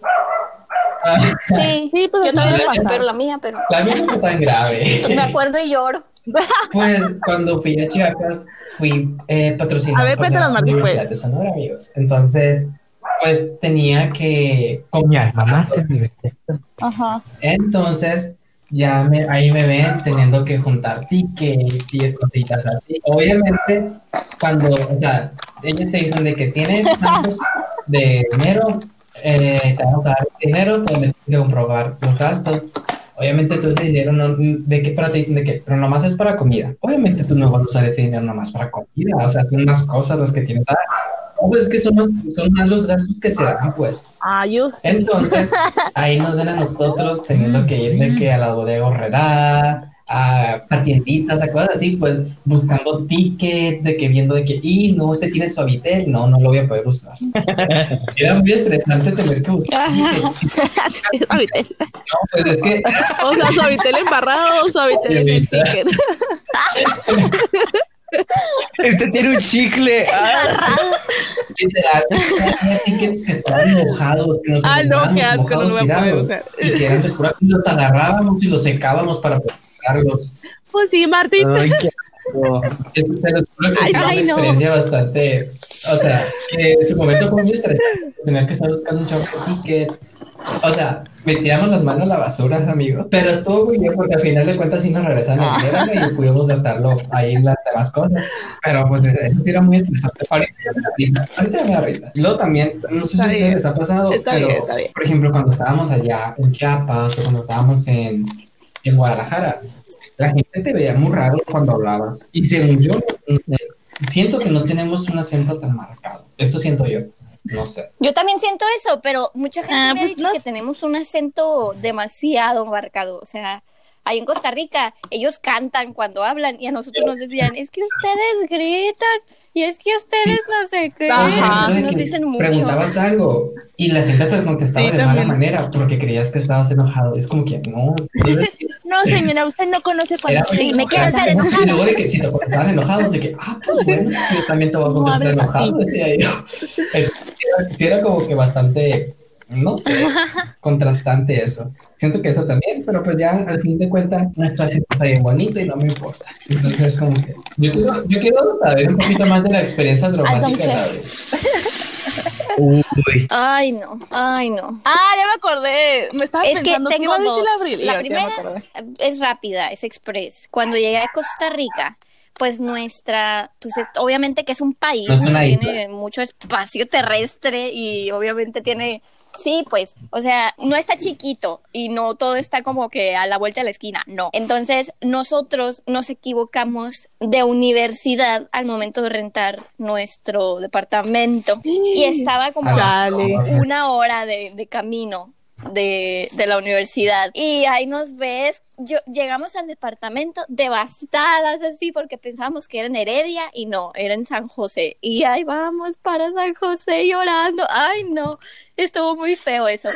E: Ah,
D: Sí,
B: Sí, pues
D: yo también
B: pasar.
D: supero la mía, pero
E: la mía no fue tan grave.
D: me acuerdo y lloro.
E: Pues cuando fui a Chiapas, fui eh, patrocinado
B: A ver,
E: por la
B: Martín,
E: Universidad
B: pues.
E: de Sonora, amigos. Entonces, pues tenía que...
C: Mi mamá te
B: Ajá.
E: Entonces, ya me, ahí me ven teniendo que juntar tickets y cositas así. Obviamente, cuando, o sea, ellos te dicen de que tienes tantos de dinero, eh, te vamos a dar dinero, pues me tienes comprobar los gastos. Obviamente tú ese dinero no, de qué pero te dicen de que, pero nomás es para comida. Obviamente tú no vas a usar ese dinero nomás para comida, o sea, son más cosas las que tienes que. No, pues es que son, más- son más los gastos que se dan, pues.
B: Ah, yo sí.
E: Entonces, ahí nos ven a nosotros teniendo que ir de que a la bodega horrera, a, a tienditas, a cosas así, pues buscando tickets, de que viendo de que, y no, este tiene suavitel, no, no lo voy a poder usar. Era muy estresante tener que buscar.
B: Suavitel.
E: No, pues es que,
B: O sea, suavitel embarrado suavitel en el ticket.
C: Este tiene un chicle. Ah,
E: literal, tickets que estaban mojados, que nos
B: Ah, no, qué asco, no lo voy a poder usar.
E: Y que eran de pura, los agarrábamos y los secábamos para poder usarlos.
B: Pues sí, Martín.
C: ay, qué asco.
E: Juro que fue una
D: ay, no.
E: experiencia bastante, o sea, que en su momento fue muy estresante, tener que estar buscando un chorro de ticket, o sea, me tiramos las manos a la basura, amigo, pero estuvo muy bien porque al final de cuentas sí nos regresaron el dinero y pudimos gastarlo ahí en las demás cosas, pero pues eso sí era muy estresante, ahorita ya me da risa, ahorita me da risa, luego también, no sé si
B: Está
E: les ha pasado, pero,
B: bien, está bien.
E: por ejemplo, cuando estábamos allá en Chiapas o cuando estábamos en, en Guadalajara, la gente te veía muy raro cuando hablabas. Y según yo, siento que no tenemos un acento tan marcado. Esto siento yo. No sé.
D: Yo también siento eso, pero mucha gente
B: Ah,
D: me ha
B: pues,
D: dicho
B: no
D: que
B: sé.
D: tenemos un acento demasiado marcado. O sea, ahí en Costa Rica, ellos cantan cuando hablan y a nosotros nos decían, es que ustedes gritan y es que ustedes no sé qué.
B: Ajá.
D: Nos
E: que
D: dicen mucho.
E: Preguntabas algo y la gente te contestaba
B: Sí,
E: de mala manera porque creías que estabas enojado. Es como que no.
B: No, señora, usted no conoce cuando
D: Sí, me quiero hacer
E: Y
D: enojada.
E: luego de que si te contestaban enojados, de que, ah, pues bueno, yo también te voy a
B: No
E: contestar enojado. Sí, era como que bastante, no sé, contrastante eso. Siento que eso también, pero pues ya al fin de cuentas nuestro acento está bien bonito y no me importa. Entonces como que yo quiero, yo quiero saber un poquito más de la experiencia dramática. Gabriel.
C: Uy.
D: Ay, no, ay, no.
B: Ah, ya me acordé. Me estaba
D: Es que
B: pensando ¿qué
D: tengo
B: a decir
D: dos. La primera es rápida, es express. Cuando llegué a Costa Rica, pues nuestra, pues es- obviamente que es un país
E: No es
D: que
E: una
D: tiene
E: isla.
D: mucho espacio terrestre y obviamente tiene, sí, pues, o sea, no está chiquito y no todo está como que a la vuelta de la esquina, no. Entonces, nosotros nos equivocamos de universidad al momento de rentar nuestro departamento y estaba como
B: Dale.
D: una hora de, de camino de, de la universidad. Y ahí nos ves, yo, llegamos al departamento devastadas así porque pensábamos que era en Heredia y no, era en San José. Y ahí vamos para San José llorando. Ay, no, estuvo muy feo eso.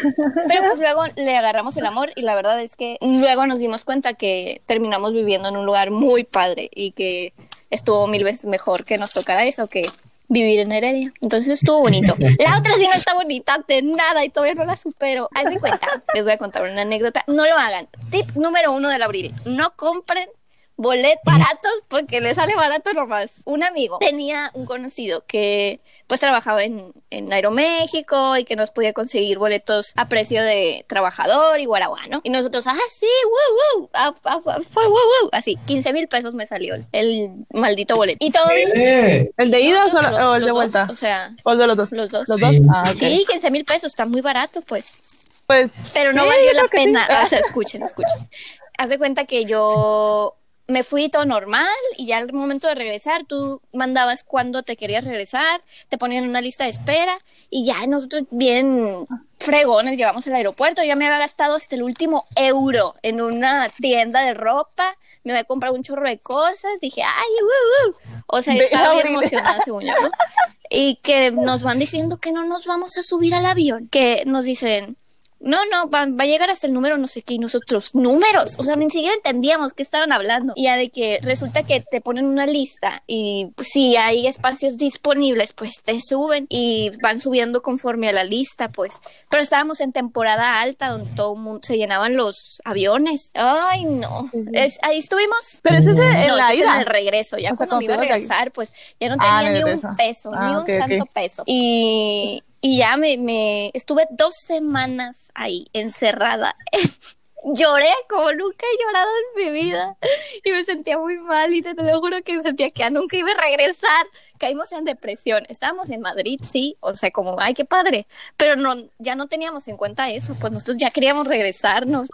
D: Pero pues luego le agarramos el amor y la verdad es que luego nos dimos cuenta que terminamos viviendo en un lugar muy padre y que estuvo mil veces mejor que nos tocara eso que vivir en Heredia. Entonces estuvo bonito. La otra sí no está bonita de nada y todavía no la supero. De cuenta, les voy a contar una anécdota. No lo hagan. Tip número uno del abril. No compren boletos baratos porque le sale barato nomás. Un amigo tenía un conocido que pues trabajaba en, en Aeroméxico y que nos podía conseguir boletos a precio de trabajador y guaraguano. Y nosotros, ah, sí, wow, wow, ah, ah, ah, fue wow, wow. Así, 15 mil pesos me salió el maldito boleto. Y todo bien.
B: ¿El de ida o, el de
D: dos,
B: vuelta?
D: o sea,
B: ¿O el de los dos?
D: los dos.
B: ¿Los
E: Sí.
B: dos? Ah, ok.
D: Sí, 15 mil pesos, está muy barato, pues.
B: Pues.
D: Pero no
B: sí,
D: valió la
B: sí.
D: pena. O sea, escuchen, escuchen. Haz de cuenta que yo me fui todo normal y ya al momento de regresar tú mandabas cuándo te querías regresar, te ponían una lista de espera y ya nosotros bien fregones llegamos al aeropuerto, ya me había gastado hasta el último euro en una tienda de ropa, me había comprado un chorro de cosas, dije, ay, uh, uh". o sea, estaba bien emocionada según yo, ¿no? Y que nos van diciendo que no nos vamos a subir al avión, que nos dicen, no, no, va, va a llegar hasta el número no sé qué, y nosotros, números, o sea, ni siquiera entendíamos qué estaban hablando. Y ya de que resulta que te ponen una lista y pues, si hay espacios disponibles, pues te suben y van subiendo conforme a la lista, pues. Pero estábamos en temporada alta donde todo el mundo se llenaban los aviones. Ay, no. Es, ahí estuvimos.
B: Pero ese es en
D: no,
B: la
D: ese es en
B: ida.
D: el regreso. Ya
B: O sea,
D: cuando me iba a regresar, pues ya no
B: Ah,
D: tenía ni un peso,
B: Ah,
D: ni un
B: ok, ok.
D: santo peso. Y, y ya me, me estuve dos semanas ahí encerrada. Lloré como nunca he llorado en mi vida y me sentía muy mal y te, lo juro que sentía que ya nunca iba a regresar. Caímos en depresión. Estábamos en Madrid, sí, o sea, como, ay, qué padre, pero no, ya no teníamos en cuenta eso, pues nosotros ya queríamos regresarnos.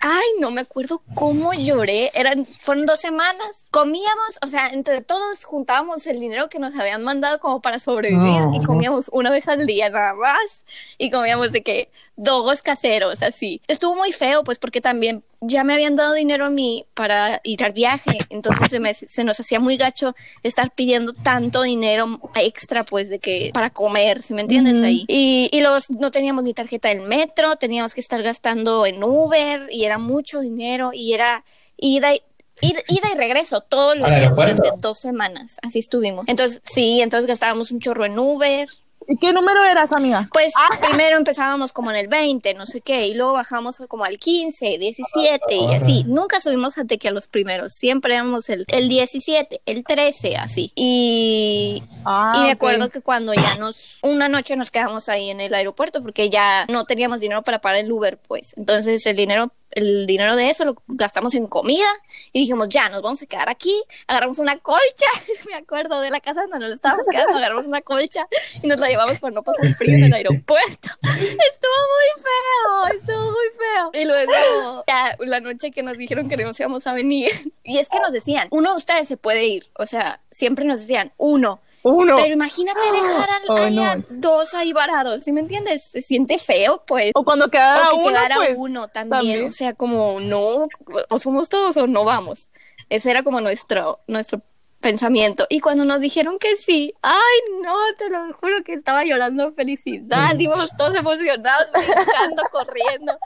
D: Ay, no me acuerdo cómo lloré. Eran, fueron dos semanas. Comíamos, o sea, entre todos juntábamos el dinero que nos habían mandado como para sobrevivir
E: No.
D: y comíamos una vez al día nada más. Y comíamos de que dogos caseros, así. Estuvo muy feo, pues, porque también ya me habían dado dinero a mí para ir al viaje. Entonces se, me- se nos hacía muy gacho estar pidiendo tanto dinero extra, pues, de que para comer, ¿si me entiendes ahí? Y, y luego no teníamos ni tarjeta del metro, teníamos que estar gastando en Uber y era mucho dinero y era ida y, ida, ida y regreso todos los
E: ¿Al
D: días durante dos semanas. Así estuvimos. Entonces, sí, entonces gastábamos un chorro en Uber.
B: ¿Y qué número eras, amiga?
D: Pues primero empezábamos como en el 20, no sé qué, y luego bajamos como al 15, 17 y así. Nunca subimos hasta que a los primeros, siempre éramos el, el 17, el 13, así. Y,
B: Ah,
D: y acuerdo que cuando ya nos, una noche nos quedamos ahí en el aeropuerto porque ya no teníamos dinero para pagar el Uber, pues. Entonces el dinero, el dinero de eso lo gastamos en comida y dijimos, ya, nos vamos a quedar aquí. Agarramos una colcha, me acuerdo de la casa donde nos estábamos quedando, agarramos una colcha y nos la llevamos para no pasar frío en el aeropuerto. Estuvo muy feo, estuvo muy feo. Y luego, ya, la noche que nos dijeron que nos íbamos a venir, y es que nos decían, uno de ustedes se puede ir, o sea, siempre nos decían, uno.
B: Uno.
D: Pero imagínate dejar al-
B: Oh,
D: ahí
B: no.
D: a dos ahí varados, ¿sí me entiendes? Se siente feo, pues.
B: O cuando quedara
D: o que
B: uno,
D: quedara
B: pues.
D: uno también.
B: también.
D: O sea, como no, o somos todos o no vamos. Ese era como nuestro, nuestro pensamiento. Y cuando nos dijeron que sí, ay no, te lo juro que estaba llorando de felicidad, íbamos todos emocionados, brincando, corriendo.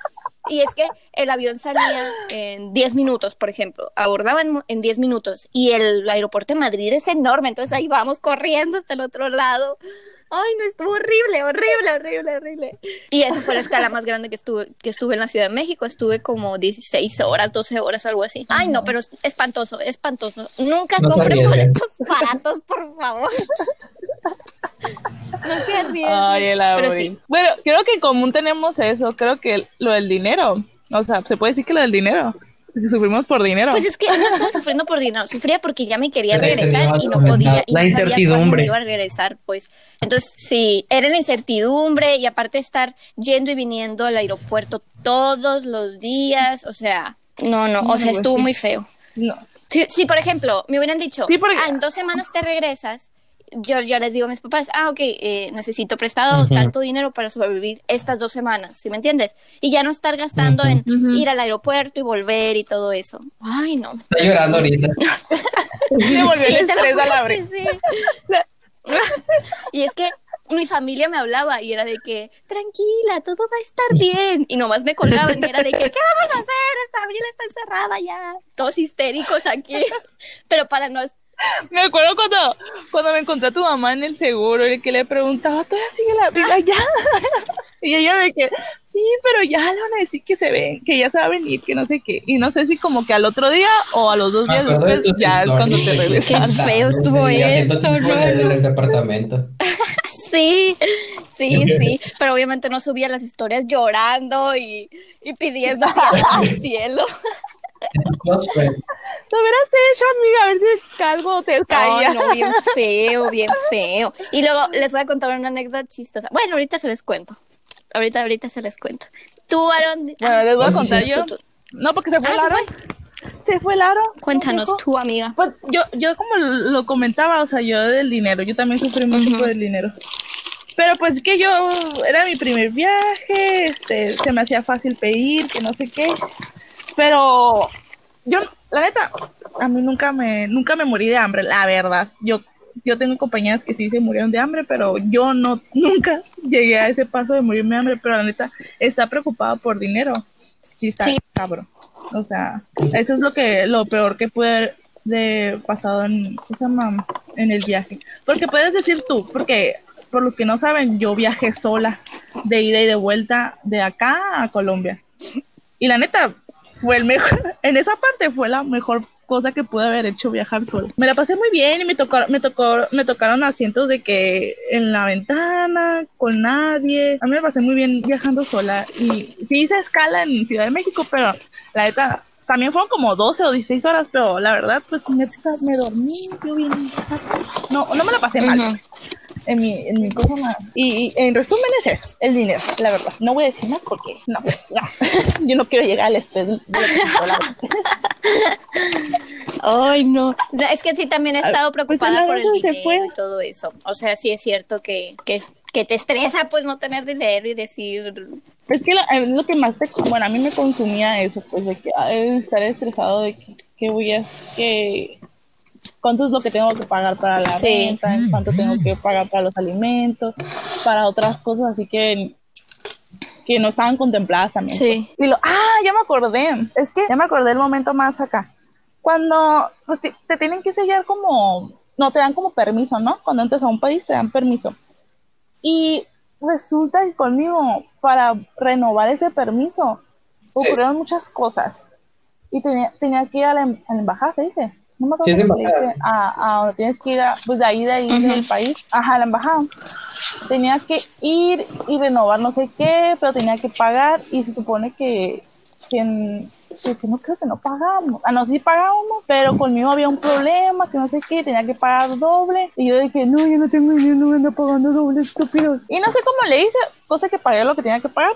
D: Y es que el avión salía en 10 minutos, por ejemplo, abordaban en 10 minutos y el aeropuerto de Madrid es enorme, entonces ahí vamos corriendo hasta el otro lado. Ay, no, estuvo horrible, horrible, horrible, horrible. Y esa fue la escala más grande que estuve, que estuve en la Ciudad de México. Estuve como 16 horas, 12 horas, algo así. Ay, no, pero es espantoso, espantoso. Nunca
E: No
D: compren boletos baratos, por favor. No se arriesguen.
B: Ay, el
D: Pero sí.
B: Bueno, creo que en común tenemos eso. Creo que lo del dinero. O sea, se puede decir que lo del dinero. Sufrimos por dinero.
D: Pues es que no estaba sufriendo por dinero, sufría porque ya me quería regresar y no podía. Y
C: La
D: no sabía
C: incertidumbre.
D: me iba a regresar, pues. Entonces, sí, era la incertidumbre y aparte estar yendo y viniendo al aeropuerto todos los días, o sea, no, no, o sea, estuvo muy feo.
B: No.
D: Sí, sí, por ejemplo, me hubieran dicho,
B: Sí, porque-
D: ah, en dos semanas te regresas yo ya les digo a mis papás, ah, ok, eh, necesito prestado tanto dinero para sobrevivir estas dos semanas, ¿sí me entiendes? Y ya no estar gastando en ir al aeropuerto y volver y todo eso. Ay, no.
E: Estoy llorando ahorita.
B: Me volvió el estrés a la vez.
D: y es que mi familia me hablaba y era de que, tranquila, todo va a estar bien. Y nomás me colgaban y era de que, ¿qué vamos a hacer? Esta abril está encerrada ya. Todos histéricos aquí. Pero para no
B: me acuerdo cuando, cuando me encontré a tu mamá en el seguro y que le preguntaba, ¿todavía sigue la vida ya? y ella de que, sí, pero ya le van a decir que se ve, que ya se va a venir, que no sé qué. Y no sé si como que al otro día o a los dos días después ya es cuando te regresan.
D: Qué feo estuvo eso,
E: no, el departamento.
D: sí, sí, sí. Pero obviamente no subía las historias llorando y, y pidiendo al cielo.
B: Lo hubieras hecho, amiga, a ver si algo te caía.
D: no, bien feo, bien feo. Y luego les voy a contar una anécdota chistosa. Bueno, ahorita se les cuento. Ahorita, ahorita se les cuento. Tú, Aaron.
B: Bueno, les voy a contar yo. No, porque se fue ah, Se fue Laro.
D: Cuéntanos tú, amiga.
B: Pues yo, yo como lo comentaba, o sea, yo del dinero, yo también sufrí mucho por el dinero. Pero pues que yo era mi primer viaje, este, se me hacía fácil pedir, que no sé qué. Pero yo, la neta, a mí nunca me, nunca me morí de hambre, la verdad. Yo, yo tengo compañeras que sí se murieron de hambre, pero yo no, nunca llegué a ese paso de morirme de hambre, pero la neta, está preocupada por dinero. Sí, está cabrón. O sea, eso es lo que, lo peor que puede haber de pasado en, en el viaje. Porque puedes decir tú, porque por los que no saben, yo viajé sola de ida y de vuelta de acá a Colombia. Y la neta, fue el mejor, en esa parte fue la mejor cosa que pude haber hecho viajar sola. Me la pasé muy bien y me tocó, me tocó, me tocaron asientos de que en la ventana, con nadie. A mí me pasé muy bien viajando sola y sí hice escala en Ciudad de México, pero la neta también fueron como 12 o 16 horas, pero la verdad, pues me, me dormí, yo bien. No, no me la pasé mal. Pues en mi, en mi cosa más. Y, en resumen es eso, el dinero, la verdad. No voy a decir más porque, no, pues no. Yo no quiero llegar al estrés
D: Ay, no. Es que sí también he ah, estado pues, preocupada por el dinero y todo eso. O sea, sí es cierto que, que, que te estresa pues no tener dinero y decir...
B: Es que es lo que más te... Bueno, a mí me consumía eso, pues de que estar estresado de que, que voy a... que cuánto es lo que tengo que pagar para la renta, cuánto tengo que pagar para los alimentos, para otras cosas, así que que no estaban contempladas también. Sí. Y lo, ah, ya me acordé. Es que ya me acordé el momento más acá. Cuando pues, te, tienen que sellar como, no te dan como permiso, ¿no? Cuando entras a un país te dan permiso. Y resulta que conmigo, para renovar ese permiso, ocurrieron muchas cosas. Y tenía, tenía que ir a la, a la embajada, se dice no me acuerdo sí, a, a, donde tienes que ir, a, pues de ahí, de ahí, del país, ajá, la embajada. Tenía que ir y renovar no sé qué, pero tenía que pagar y se supone que, que, no creo que no pagamos. Ah, no, sí pagábamos, pero conmigo había un problema, que no sé qué, tenía que pagar doble. Y yo dije, no, yo no tengo dinero, no me ando pagando doble, estúpido. Y no sé cómo le hice, cosa que pagué lo que tenía que pagar.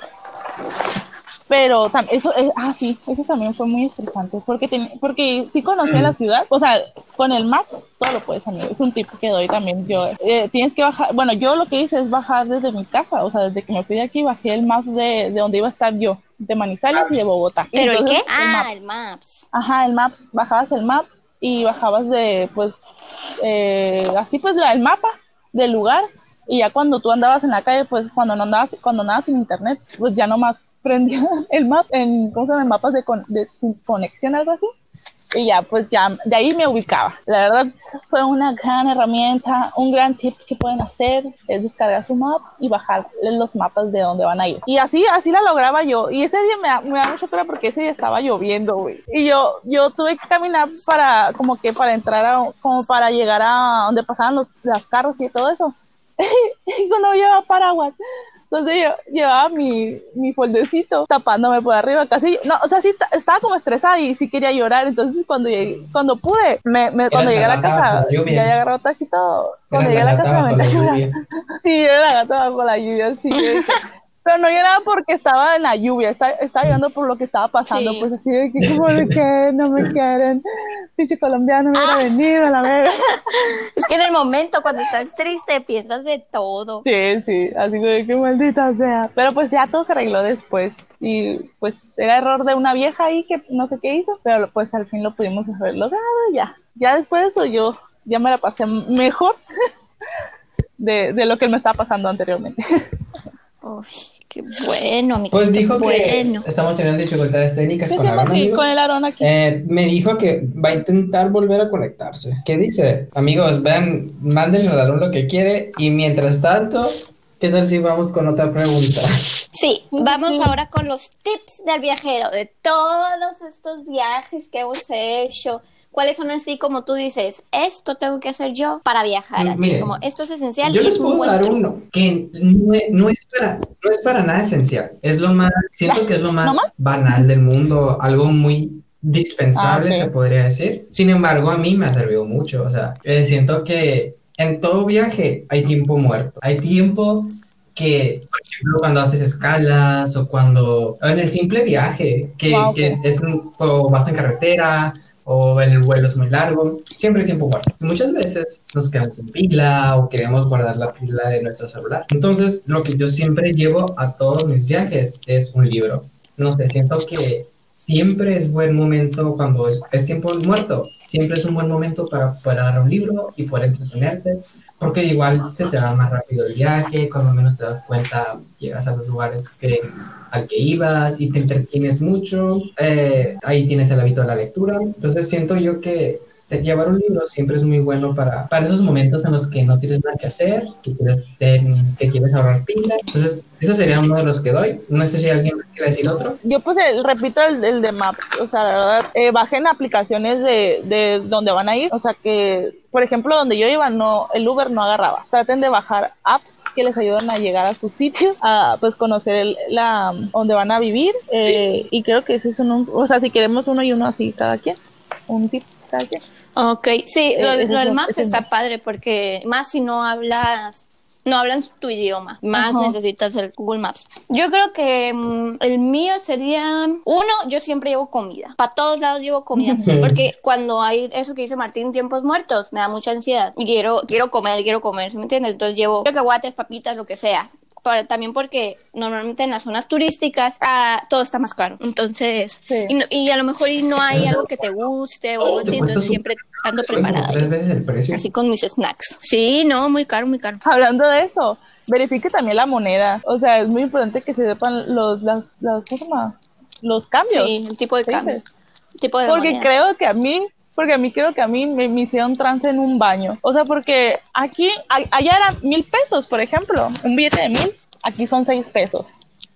B: Pero eso, es, ah, sí, eso también fue muy estresante, porque, porque sí conocí la ciudad, o sea, con el Maps todo lo puedes, amigo. Es un tip que doy también yo. Eh, tienes que bajar, bueno, yo lo que hice es bajar desde mi casa, o sea, desde que me fui de aquí, bajé el Maps de, de donde iba a estar yo, de Manizales y de Bogotá.
D: ¿Pero el qué? ah, el Maps.
B: Ajá, el Maps, bajabas el Maps y bajabas de, pues, eh, así pues, el mapa del lugar y ya cuando tú andabas en la calle, pues cuando no andabas, cuando andabas sin internet, pues ya nomás prendía el mapa en, ¿cómo se llama? Mapas de, de, sin conexión, algo así. Y ya, pues ya, de ahí me ubicaba. La verdad fue una gran herramienta, un gran tip que pueden hacer es descargar su mapa y bajar los mapas de donde van a ir. Y así, así la lograba yo. Y ese día me da, me da pena porque ese día estaba lloviendo, güey. Y yo, yo tuve que caminar para, como que para entrar a, como para llegar a donde pasaban los, los carros y todo eso. y no llevaba paraguas. Entonces yo llevaba mi, mi foldecito tapándome por arriba, casi, no, o sea, sí estaba como estresada y sí quería llorar, entonces cuando llegué, cuando pude, me, me cuando llegué a la casa, ya había agarrado todo cuando llegué a la casa me metí a llorar. Sí, era la gata bajo la lluvia, sí. Pero no lloraba porque estaba en la lluvia, estaba, estaba llorando por lo que estaba pasando,
D: Sí.
B: pues así de que como de que no me quieren, pinche colombiano hubiera venido a la verga.
D: Es que en el momento cuando estás triste piensas de todo.
B: Sí, sí, así de que maldita sea. Pero pues ya todo se arregló después. Y pues era error de una vieja ahí que no sé qué hizo, pero pues al fin lo pudimos haber logrado ya. Ya después de eso yo ya me la pasé mejor de, de lo que me estaba pasando anteriormente.
D: Uy, qué bueno, amigo.
E: Pues dijo
D: bueno.
E: que estamos teniendo dificultades técnicas
B: ¿Qué
E: con Aaron,
B: así con el Aarón aquí?
E: Eh, me dijo que va a intentar volver a conectarse. ¿Qué dice? Amigos, vean, mándenle al Aaron lo que quiere y mientras tanto, ¿qué tal si vamos con otra pregunta?
D: Sí, vamos ahora con los tips del viajero, de todos estos viajes que hemos hecho. ¿Cuáles son así como tú dices, esto tengo que hacer yo para viajar?
E: Mm,
D: Así
E: miren,
D: como, esto es esencial
E: Yo les
D: es un
E: puedo
D: buen
E: dar uno que no es, no es para, no es para nada esencial. Es lo más, siento que es lo más
B: ¿No más?
E: banal del mundo, algo muy dispensable,
B: Ah, ok.
E: se podría decir. Sin embargo, a mí me ha servido mucho. O sea, eh, siento que en todo viaje hay tiempo muerto. Hay tiempo que, por ejemplo, cuando haces escalas o cuando, en el simple viaje, que,
B: Wow,
E: que
B: ok.
E: es un, o vas en carretera o el vuelo es muy largo, siempre hay tiempo muerto. Muchas veces nos quedamos sin pila o queremos guardar la pila de nuestro celular. Entonces, lo que yo siempre llevo a todos mis viajes es un libro. No sé, siento que siempre es buen momento cuando es, es tiempo muerto. Siempre es un buen momento para poder agarrar un libro y poder entretenerte. Porque igual se te va más rápido el viaje, cuando menos te das cuenta llegas a los lugares que, al que ibas y te entretienes mucho, eh, ahí tienes el hábito de la lectura. Entonces siento yo que llevar un libro siempre es muy bueno para, para esos momentos en los que no tienes nada que hacer, que quieres, te- que quieres ahorrar pila. Entonces, eso sería uno de los que doy. No sé si alguien más quiere decir otro.
B: Yo pues el- repito el, el de Maps, o sea, la verdad, eh, bajen aplicaciones de, de donde van a ir, o sea que, por ejemplo, donde yo iba, no, el Uber no agarraba. Traten de bajar apps que les ayuden a llegar a su sitio, a pues conocer el- la, donde van a vivir, eh, y creo que ese es uno, o sea, si queremos uno y uno así cada quien, un tip cada quien.
D: Ok, sí, lo,
B: Eh,
D: lo del
B: eso-
D: Maps está padre porque más si no hablas, no hablan tu idioma, más
B: Ajá.
D: necesitas el Google Maps. Yo creo que mm, el mío sería, uno, yo siempre llevo comida, para todos lados llevo comida, porque cuando hay eso que dice Martín, tiempos muertos, me da mucha ansiedad y quiero, quiero comer, quiero comer, ¿sí me entiendes? Entonces llevo cacahuates, papitas, lo que sea. Para- también porque normalmente en las zonas turísticas ah, todo está más caro. Entonces,
B: Sí.
D: y, no- y a lo mejor y no hay algo que te guste o algo así, entonces siempre ando preparada.
E: tres veces el precio.
D: Así con mis snacks. Sí, no, muy caro, muy caro.
B: Hablando de eso, verifique también la moneda, o sea, es muy importante que se sepan los, las, las, ¿cómo se llama? Los cambios.
D: Sí, el tipo de
B: ¿se
D: cambio. tipo de
B: Porque
D: moneda.
B: creo que a mí, porque a mí creo que a mí me, me hicieron trance en un baño. O sea, porque aquí, a- allá eran mil pesos, por ejemplo, un billete de mil, aquí son seis pesos.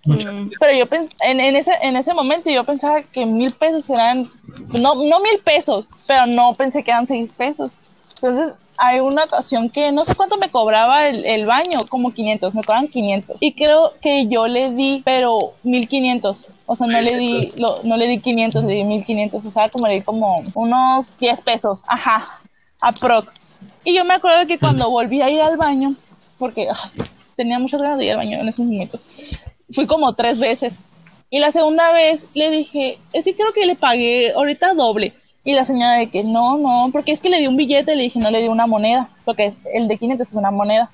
D: Mm,
B: Pero yo en, en ese, en ese momento yo pensaba que mil pesos eran, no, no mil pesos, pero no pensé que eran seis pesos. Entonces, hay una ocasión que no sé cuánto me cobraba el, el baño, como 500, me cobran 500. Y creo que yo le di, pero 1500. O sea, no le di, lo- no le di 500, le di 1500. O sea, como le di como unos 10 pesos. Ajá, aprox. Y yo me acuerdo que cuando volví a ir al baño, porque ay, tenía muchas ganas de ir al baño en esos momentos, fui como tres veces. Y la segunda vez le dije, es que creo que le pagué ahorita doble. Y la señora de que no, no, porque es que le di un billete, le dije, no le di una moneda, porque el de 500 es una moneda.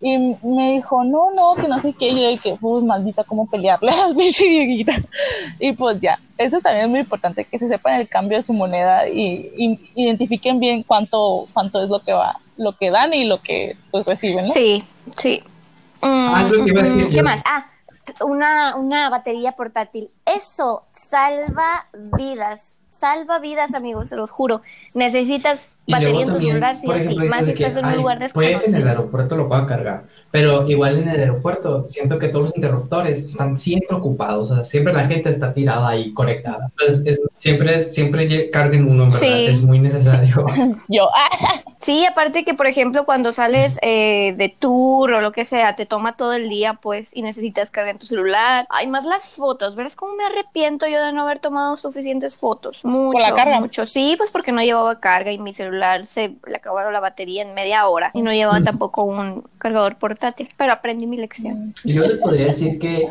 B: Y me dijo, no, no, que no sé qué. Y yo dije, uy, maldita, cómo pelearle a las pinche viejita. Y pues ya, eso también es muy importante, que se sepan el cambio de su moneda y, y identifiquen bien cuánto, cuánto es lo que va, lo que dan y lo que pues reciben, ¿no?
D: Sí, sí. Mm,
E: Ah, que decir
D: mm, ¿Qué
E: yo.
D: más? Ah, una, una batería portátil. Eso salva vidas. Salva vidas, amigos, se los juro. Necesitas
E: Y
D: batería
E: luego
D: en tu
E: también,
D: celular, sí o sí. Más si estás
E: que,
D: en un
E: "Ay,
D: lugar
E: Puede que en el
D: desconocido.
E: aeropuerto lo pueda cargar, pero igual en el aeropuerto siento que todos los interruptores están siempre ocupados, o sea, siempre la gente está tirada y conectada. Entonces, es- siempre, siempre carguen uno, en verdad,
D: Sí.
E: es muy necesario.
B: Yo, ah,
D: Sí, aparte que, por ejemplo, cuando sales eh, de tour o lo que sea, te toma todo el día, pues, y necesitas cargar tu celular. Ay, más las fotos. ¿Verás cómo me arrepiento yo de no haber tomado suficientes fotos? Mucho,
B: la carga?
D: mucho. Sí, pues porque no llevaba carga y mi celular celular se le acabaron la batería en media hora y no llevaba tampoco un cargador portátil, pero aprendí mi lección.
E: Yo les podría decir que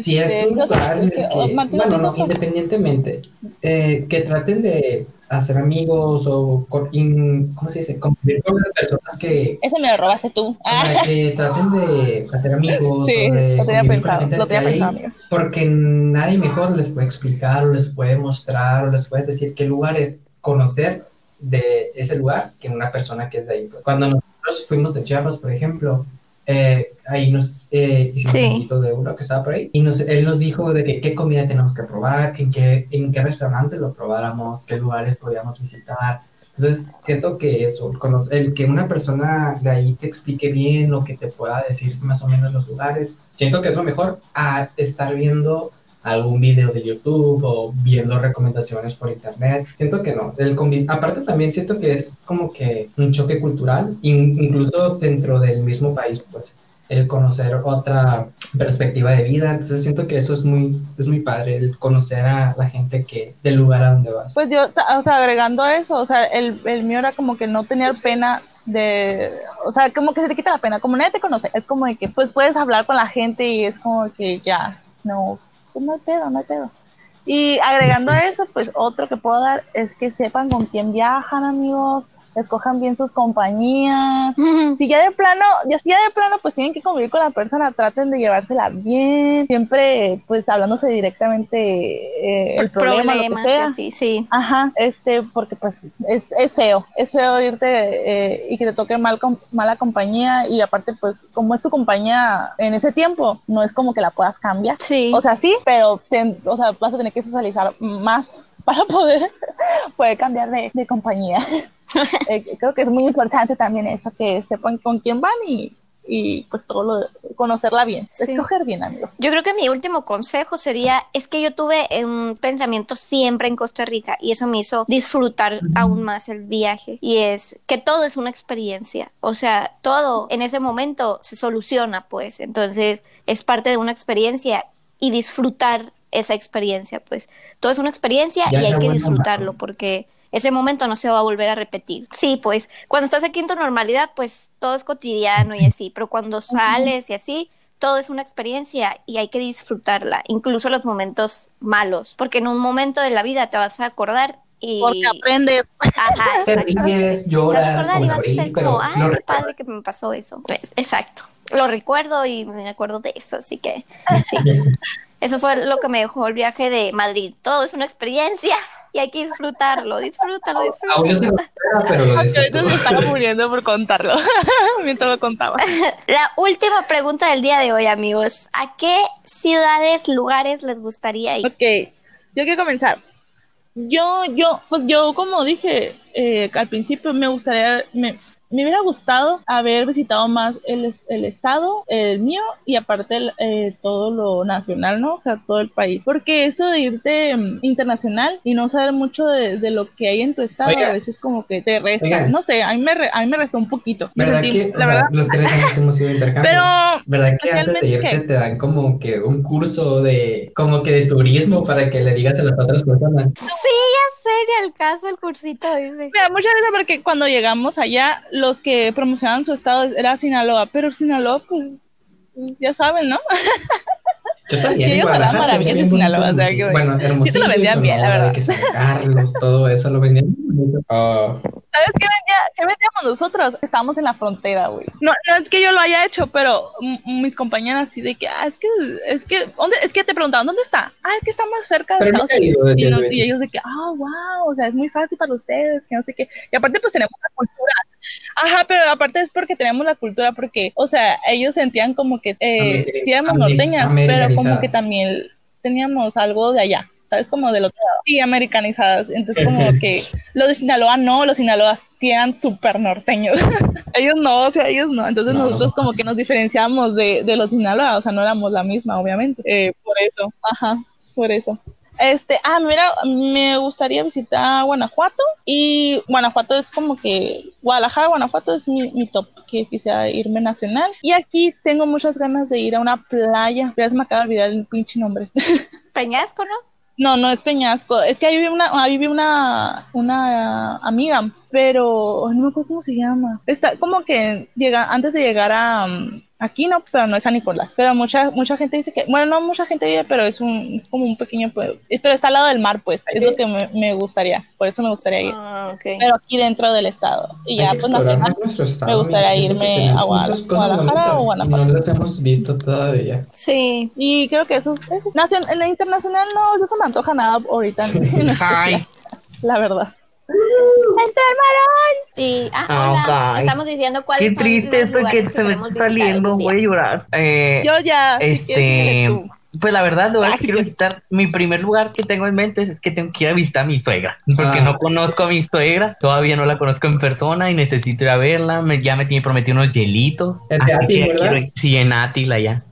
E: si es
B: Este,
E: un
B: yo-
E: lugar en el
B: que-
E: que,
B: Martina,
E: bueno,
B: ¿tú
E: no, independientemente, eh, que traten de hacer amigos o, con- in- ¿cómo se dice? Convivir con las personas que,
B: Eso me lo robaste tú. Ah,
E: sea, que traten de hacer amigos
B: sí,
E: o de
B: lo tenía pensado, lo tenía
E: ahí,
B: pensado, amigo.
E: porque nadie mejor les puede explicar o les puede mostrar o les puede decir qué lugar es conocer de ese lugar que una persona que es de ahí. Cuando nosotros fuimos de Chiapas, por ejemplo, eh, ahí nos eh, hicimos
D: Sí.
E: un poquito de uno que estaba por ahí y nos, él nos dijo de que qué comida tenemos que probar, en qué, en qué restaurante lo probáramos, qué lugares podíamos visitar. Entonces, siento que eso, el conocer- el que una persona de ahí te explique bien o que te pueda decir más o menos los lugares, siento que es lo mejor a estar viendo algún video de YouTube o viendo recomendaciones por internet. Siento que no. El Aparte también siento que es como que un choque cultural, in- incluso dentro del mismo país, pues el conocer otra perspectiva de vida. Entonces siento que eso es muy, es muy padre, el conocer a la gente que del lugar a donde vas.
B: Pues yo, o sea, agregando eso, o sea, el, el mío era como que no tener pena de, o sea, como que se te quita la pena, como nadie te conoce, es como de que pues puedes hablar con la gente y es como que ya, no, pues no hay pedo, no hay pedo. Y agregando a eso, pues otro que puedo dar es que sepan con quién viajan, amigos, escojan bien sus compañías, si ya de plano, ya si ya de plano pues tienen que convivir con la persona, traten de llevársela bien, siempre pues hablándose directamente eh, el problema, lo que sea.
D: sí, sí.
B: Ajá, este, porque pues es, es feo, es feo irte eh, y que te toque mal com- mala compañía y aparte pues como es tu compañía en ese tiempo, no es como que la puedas cambiar.
D: Sí.
B: O sea, sí, pero ten- o sea, vas a tener que socializar más para poder, poder cambiar de, de compañía. Eh, creo que es muy importante también eso, que sepan con quién van y, y pues todo lo, conocerla bien,
D: Sí.
B: escoger bien, amigos.
D: Yo creo que mi último consejo sería, es que yo tuve un pensamiento siempre en Costa Rica y eso me hizo disfrutar aún más el viaje y es que todo es una experiencia, o sea, todo en ese momento se soluciona pues, entonces es parte de una experiencia y disfrutar esa experiencia pues, todo es una experiencia
E: Ya
D: y hay que disfrutarlo porque ese momento no se va a volver a repetir. Sí, pues cuando estás aquí en tu normalidad, pues todo es cotidiano y así, pero cuando sales y así, todo es una experiencia y hay que disfrutarla, incluso los momentos malos, porque en un momento de la vida te vas a acordar y...
B: Porque aprendes.
D: Ajá,
E: Te ríes,
D: Te vas a
E: lloras
D: acordar y vas a ser
E: pero
D: como, ay,
E: lo
D: qué padre que me pasó eso. Pues, exacto. Lo recuerdo y me acuerdo de eso, así que sí. Eso fue lo que me dejó el viaje de Madrid. Todo es una experiencia y hay que disfrutarlo. Disfrútalo,
E: Aún no se
D: disfrútalo.
E: pero lo
B: estaba muriendo por contarlo, mientras lo contaba.
D: La última pregunta del día de hoy, amigos. ¿A qué ciudades, lugares les gustaría ir?
B: Ok, yo quiero comenzar. Yo, yo, pues yo como dije eh, al principio, me gustaría, me, me hubiera gustado haber visitado más el, el estado, el mío, y aparte el, eh, todo lo nacional, ¿no? O sea, todo el país. Porque esto de irte mm, internacional y no saber mucho de, de lo que hay en tu estado,
E: Oiga.
B: a veces como que te resta. No sé, a mí me, re- a mí me restó un poquito. Me
E: ¿Verdad
B: sentí-
E: que, o sea, los tres años hemos ido de intercambio?
B: pero
E: ¿Verdad que antes de irte te dan como que un curso de, como que de turismo para que le digas a las otras personas?
D: Sí, ya ni al caso el cursito dice.
B: Me da mucha porque cuando llegamos allá, los que promocionaban su estado era Sinaloa, pero Sinaloa, pues, ya saben, ¿no?
E: Yo también.
B: Y ellos
E: en
B: hablaban
E: Guadalajara
B: maravillas
E: también
B: de
E: bien
B: Sinaloa, o sea, que-
E: Bueno, Hermosillo.
B: sí te lo vendían bien, la verdad.
E: Que San Carlos, todo eso lo vendían. Ah,
B: ¿Sabes qué, vendía, qué vendíamos nosotros? Estábamos en la frontera, güey. No, no es que yo lo haya hecho, pero mis compañeras así de que, ah, es que, es que, ¿dónde? Es que te preguntaban, ¿dónde está? Ah, es que está más cerca de
E: Pero
B: Estados Unidos. Y, y ellos de que, ah, wow, o sea, es muy fácil para ustedes, que no sé qué. Y aparte, pues tenemos la cultura. Ajá, pero aparte es porque tenemos la cultura, porque, o sea, ellos sentían como que eh,
E: Ameri-
B: sí éramos norteñas, pero como que también teníamos algo de allá. ¿Sabes? Como del otro lado. Sí, americanizadas. Entonces, como que los de Sinaloa no, los Sinaloa sí eran súper norteños. ellos no, o sea, ellos no. Entonces,
E: No, no
B: nosotros como que nos diferenciamos de, de los Sinaloa, o sea, no éramos la misma, obviamente. Eh, por eso, ajá, por eso. Este, ah, mira, me gustaría visitar Guanajuato y Guanajuato es como que Guadalajara, Guanajuato es mi, mi top, que quisiera irme nacional. Y aquí tengo muchas ganas de ir a una playa, ya se me acaba de olvidar el pinche nombre.
D: Peñasco, ¿no?
B: No, no es Peñasco. Es que ahí vive una, ahí vive una, una amiga, pero no me acuerdo cómo se llama. Está como que llega, antes de llegar a, um, aquí no, pero no es San Nicolás. Pero mucha, mucha gente dice que, bueno, no mucha gente vive, pero es un, como un pequeño pueblo. Pero está al lado del mar, pues, es lo que me, me gustaría. Por eso me gustaría ir.
D: Ah.
B: Pero aquí dentro del estado. Y ya, pues, nacional. me gustaría irme a Guadalajara o Guanajuato.
E: No las hemos visto todavía.
D: Sí.
B: Y creo que eso, eso. Nacion- en la internacional no, no se me antoja nada ahorita. en especial,
C: Ay.
B: La verdad.
D: Sí. Ah,
C: Ah,
D: hola.
C: ok.
D: Estamos diciendo cuáles
C: Qué
D: son
C: triste
D: los
C: esto que se me está saliendo. Voy a llorar. Eh,
B: Yo ya.
C: este, pues la verdad, lo que
B: sí
C: quiero
B: que-
C: visitar, mi primer lugar que tengo en mente es que tengo que ir a visitar a mi suegra, porque
E: Ah.
C: no conozco a mi suegra, todavía no la conozco en persona y necesito ir a verla, me- ya me tiene prometido unos hielitos, así que ya quiero ir. sí, en Átil allá,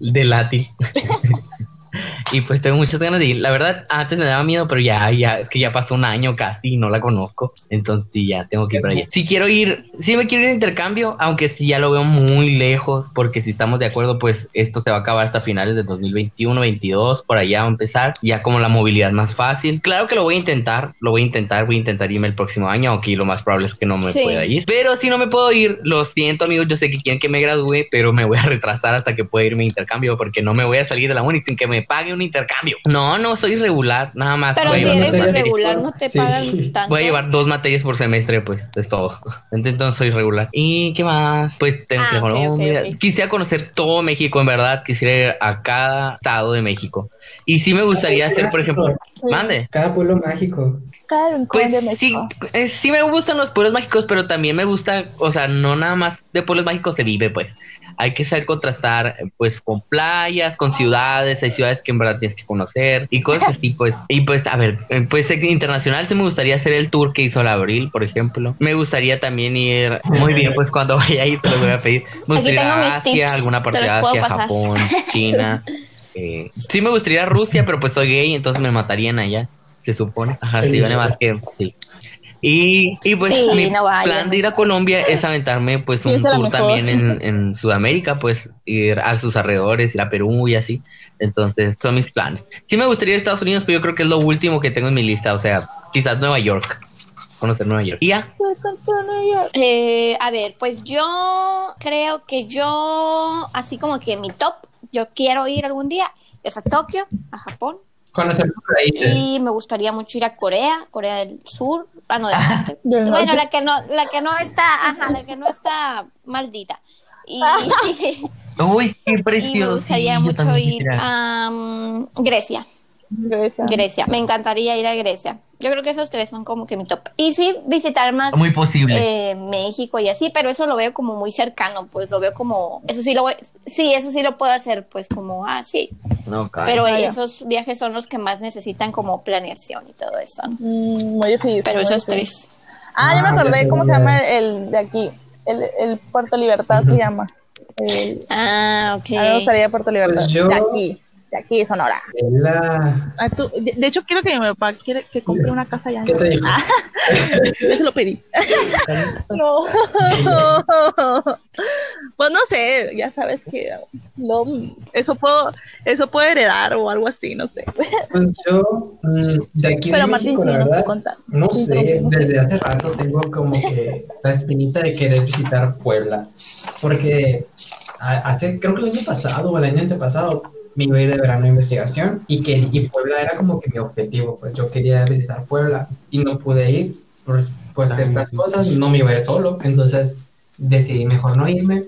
C: del Átil. y pues tengo muchas ganas de ir, la verdad, antes me daba miedo, pero ya, ya, es que ya pasó un año casi y no la conozco, entonces sí, ya tengo que ir para allá. Si quiero ir, sí me quiero ir de intercambio, aunque sí ya lo veo muy lejos, porque si estamos de acuerdo, pues esto se va a acabar hasta finales de 2021, 22, por allá va a empezar, ya como la movilidad más fácil. Claro que lo voy a intentar, lo voy a intentar, voy a intentar irme el próximo año, aunque lo más probable es que no me
D: Sí.
C: pueda ir. Pero si no me puedo ir, lo siento amigos, yo sé que quieren que me gradúe, pero me voy a retrasar hasta que pueda irme a intercambio, porque no me voy a salir de la uni sin que me pague un intercambio. No, no, soy irregular, nada más.
D: Pero
C: voy a
D: si
C: llevar
D: eres
C: dos
E: materia
C: materias.
D: irregular, no te
E: Sí.
D: pagan tanto.
C: Voy a llevar dos materias por semestre, pues, es todo. Entonces soy regular. ¿Y qué más? Pues tengo
D: Ah,
C: que ir a
D: ok, ok,
C: Colombia.
D: ok.
C: Quisiera conocer todo México, en verdad. Quisiera ir a cada estado de México. Y sí me gustaría hacer, por ejemplo, mande.
E: Cada pueblo mágico.
B: Cada
C: Pues
B: de
C: sí, eh, sí me gustan los pueblos mágicos, pero también me gusta, o sea, no nada más de pueblos mágicos se vive, pues. Hay que saber contrastar, eh, pues, con playas, con ciudades, hay ciudades que en verdad tienes que conocer y cosas así, pues. Y pues, a ver, eh, pues internacional sí me gustaría hacer el tour que hizo la Abril, por ejemplo. Me gustaría también ir, muy bien, pues cuando vaya a ir te lo voy a pedir. Me
D: Aquí
C: gustaría ir
D: tengo mis
C: Asia,
D: tips,
C: alguna parte
D: te
C: de Asia. Japón, China. Eh, sí me gustaría ir a Rusia, pero pues soy gay, entonces me matarían allá, se supone. Ajá, sí, vale más que... Sí. Y, y pues
D: Sí,
C: mi
D: no
C: plan de ir a Colombia es aventarme pues un tour también en, en Sudamérica, pues ir a sus alrededores, ir a Perú y así. Entonces son mis planes. Sí me gustaría ir a Estados Unidos, pero yo creo que es lo último que tengo en mi lista. O sea, quizás Nueva York. Conocer Nueva York. Y ya.
D: Eh, a ver, pues yo creo que yo, así como que mi top, yo quiero ir algún día, es a Tokio, a Japón,
E: Conocer
D: y me gustaría mucho ir a Corea, Corea del Sur, ah. Del Bueno, la que no, la que no está, ajá, la que no está maldita. Y,
C: Uy, qué
D: y
C: precioso.
D: me gustaría
C: sí,
D: mucho ir a mm, Grecia.
B: Grecia.
D: Grecia, me encantaría ir a Grecia. Yo creo que esos tres son como que mi top. Y sí, visitar más
C: Muy posible.
D: eh, México y así, pero eso lo veo como muy cercano, pues lo veo como, eso sí lo voy, sí, eso sí lo puedo hacer, pues como, ah, sí,
C: no,
D: pero
B: Ah,
D: esos viajes son los que más necesitan como planeación y todo eso, ¿no?
B: Mm, muy difícil.
D: Pero
B: muy
D: esos
B: difícil.
D: tres.
B: Ah, ya me
E: Ah, ya
B: acordé cómo se llama el de aquí. El, el Puerto Libertad se llama. El,
D: Ah, ok.
B: A mí me gustaría Puerto Libertad.
E: Pues yo-
B: De aquí. De aquí, Sonora.
E: La...
B: Ah, tú- de, de hecho, quiero que mi papá quiere que compre una casa allá.
E: ¿Qué te dijo?
B: Ah, yo se lo pedí. no. pues no sé, ya sabes que lo, eso puedo, eso puedo heredar o algo así, no sé.
E: Pues yo, mm, de aquí
B: Pero
E: de
B: Martín,
E: México,
B: sí,
E: la verdad,
B: contar.
E: no
B: Sí,
E: sé, desde hace rato tengo como que la espinita de querer visitar Puebla, porque hace, creo que el año pasado o el año antepasado me iba a ir de verano a investigación y que y Puebla era como que mi objetivo, pues yo quería visitar Puebla y no pude ir por pues ciertas cosas, no me iba a ir solo, entonces decidí mejor no irme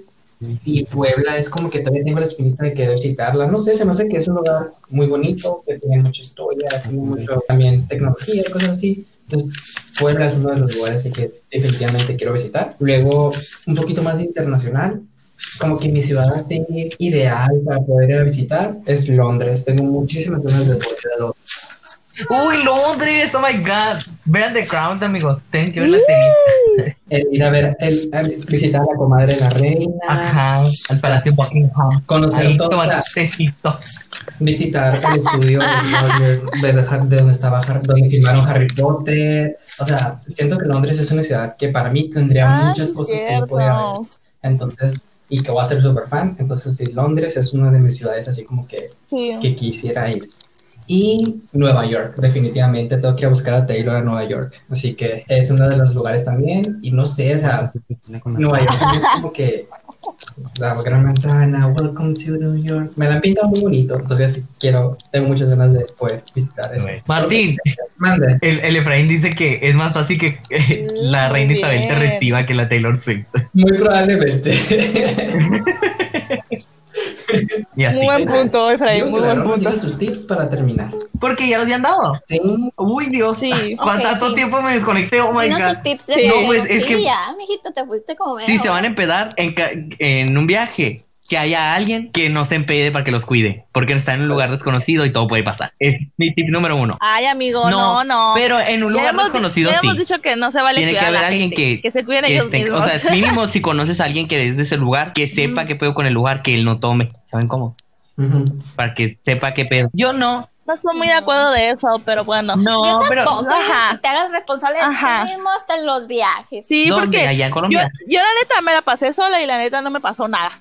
E: y Puebla es como que todavía tengo la espinita de querer visitarla. No sé, se me hace que es un lugar muy bonito, que tiene mucha historia, tiene mucho también tecnología, cosas así. Entonces, Puebla es uno de los lugares que definitivamente quiero visitar. Luego, un poquito más internacional, como que mi ciudad así ideal para poder ir a visitar es Londres. Tengo muchísimas ganas de poder ir a Londres.
C: Uy, Londres, oh my god. Vean The Crown, amigos. Tienen que ver la serie.
E: El ir a ver, el, a visitar a la comadre de la reina,
C: Ajá, al Palacio Buckingham.
E: conocer
C: Ahí
E: toda
C: tomar
E: la-
C: tecitos.
E: visitar el estudio de, Londres, de, de donde estaba donde filmaron Harry Potter. O sea, siento que Londres es una ciudad que para mí tendría
B: Ah,
E: muchas cosas que no
B: cierto.
E: podía ver. Entonces, y que voy a ser súper fan. Entonces, sí, Londres es una de mis ciudades así como que,
B: Sí.
E: que quisiera ir. Y Nueva York, definitivamente tengo que ir a buscar a Taylor a Nueva York. Así que es uno de los lugares también. Y no sé, o sea, Nueva York es como que la gran manzana, welcome to New York. Me la han pintado muy bonito, entonces quiero, tengo muchas ganas de poder visitar eso.
C: Martín,
E: Mande.
C: el, el Efraín dice que es más fácil que eh, la reina Isabel te reciba que la Taylor Swift.
E: Muy probablemente.
B: Muy buen punto, Efraín, muy buen punto.
E: sus tips para terminar.
C: Porque ya los habían dado.
E: Sí,
C: Uy, Dios.
B: Sí.
C: ¿Cuánto
D: sí.
C: tiempo me desconecté? Oh my god.
D: tus tips de
B: Sí.
C: No, pues, es
D: Sí,
C: que-
D: ya, mijito, te fuiste como
C: Si
D: media
C: se van a empedar en, en un viaje, que haya alguien que no se empede para que los cuide. Porque está en un lugar desconocido y todo puede pasar. Es mi tip número uno.
B: Ay, amigo, no, no.
C: Pero en un
B: Ya
C: lugar
B: hemos,
C: desconocido
B: ya
C: sí.
B: hemos dicho que no se vale
C: Tiene que haber
B: la
C: alguien
B: gente,
C: que,
B: que se cuiden
C: que
B: ellos mismos.
C: O sea, mínimo si conoces a alguien que es de ese lugar, que sepa qué pedo con el lugar, que él no tome. ¿Saben cómo? Para que sepa qué pedo. Yo no.
B: No estoy muy de acuerdo de eso, pero bueno.
C: No,
D: Yo
C: pero.
B: Ajá.
D: te hagas responsable de
B: Ajá.
D: ti mismo hasta en los viajes.
B: Sí,
C: ¿Dónde?
B: porque
C: Allá en
B: yo,
C: Colombia.
B: yo la neta me la pasé sola y la neta no me pasó nada.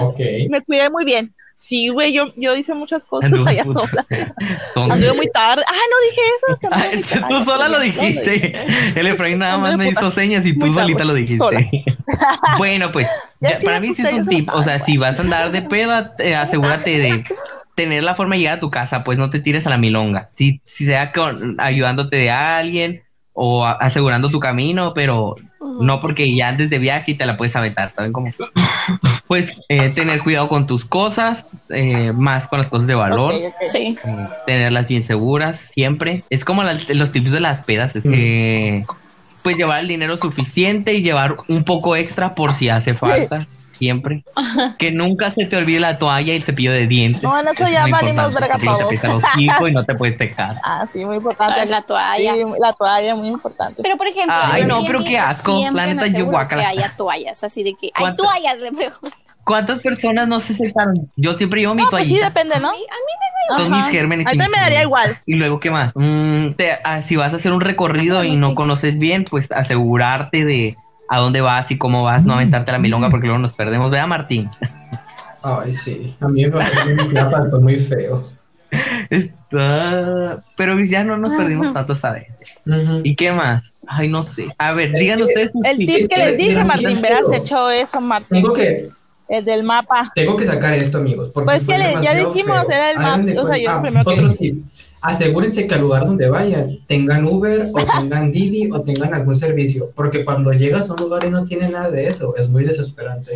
E: Ok.
B: Me cuidé muy bien. Sí, güey, yo, yo hice muchas cosas
C: Anduvo
B: allá
C: puta.
B: sola.
C: ¿Dónde?
B: Anduve muy tarde. Ah, no dije eso. que
C: Ah, tú sola lo dijiste. El Efraín nada más me hizo señas y tú
B: Muy tarde.
C: solita lo dijiste.
B: Sola.
C: bueno, pues
B: Ya
C: para mí sí es un tip. O sea, si vas a andar de peda, eh, asegúrate de tener la forma de llegar a tu casa, pues no te tires a la milonga. Si, si sea con, ayudándote de alguien o a- asegurando tu camino, pero no porque ya antes de viaje y te la puedes aventar, ¿saben cómo? Pues eh, tener cuidado con tus cosas, eh, más con las cosas de valor.
D: Sí.
C: eh, tenerlas bien seguras siempre. Es como las- los tips de las pedas. es que, pues llevar el dinero suficiente y llevar un poco extra por si hace
B: Sí.
C: falta. Siempre. Que nunca se te olvide la toalla y el cepillo de dientes.
B: No, en eso
C: es
B: ya valimos verga
C: te
B: todos.
C: los hocico y no te puedes secar.
B: Ah, sí, muy importante.
D: Ah, la toalla.
B: Sí, la toalla, muy importante.
D: Pero por ejemplo,
C: Ay, no, pero qué asco. La
D: me
C: neta, yo
D: que haya toallas, así de que hay toallas de pregunta.
C: ¿Cuántas personas no se secaron? Yo siempre llevo mi
B: No, pues sí, depende, ¿no?
D: A mí, a mí
C: Son
B: Ajá.
C: mis gérmenes.
B: A mí me daría igual.
C: Y luego, ¿qué más? Mm, te- ah, si vas a hacer un recorrido y no conoces bien, pues asegurarte de a dónde vas y cómo vas, no aventarte a la milonga porque luego nos perdemos. Vea, Martín.
E: Ay, sí. A mí me mapa fue muy feo.
C: Está... Pero ya no nos perdimos tanto, ¿sabes?
E: Ujú.
C: ¿Y qué más? Ay, no sé. A ver, digan ustedes sus
B: El
C: tips.
B: tip que les dije, Martín, verás hecho eso, Martín.
E: Tengo que,
B: El del mapa.
E: tengo que sacar esto, amigos. porque
B: Pues que le- ya dijimos,
E: feo.
B: era el
E: de
B: o sea, yo lo primero que
E: Otro
B: dije.
E: tip. Asegúrense que al lugar donde vayan tengan Uber o tengan Didi o tengan algún servicio. Porque cuando llegas a un lugar y no tiene nada de eso, es muy desesperante.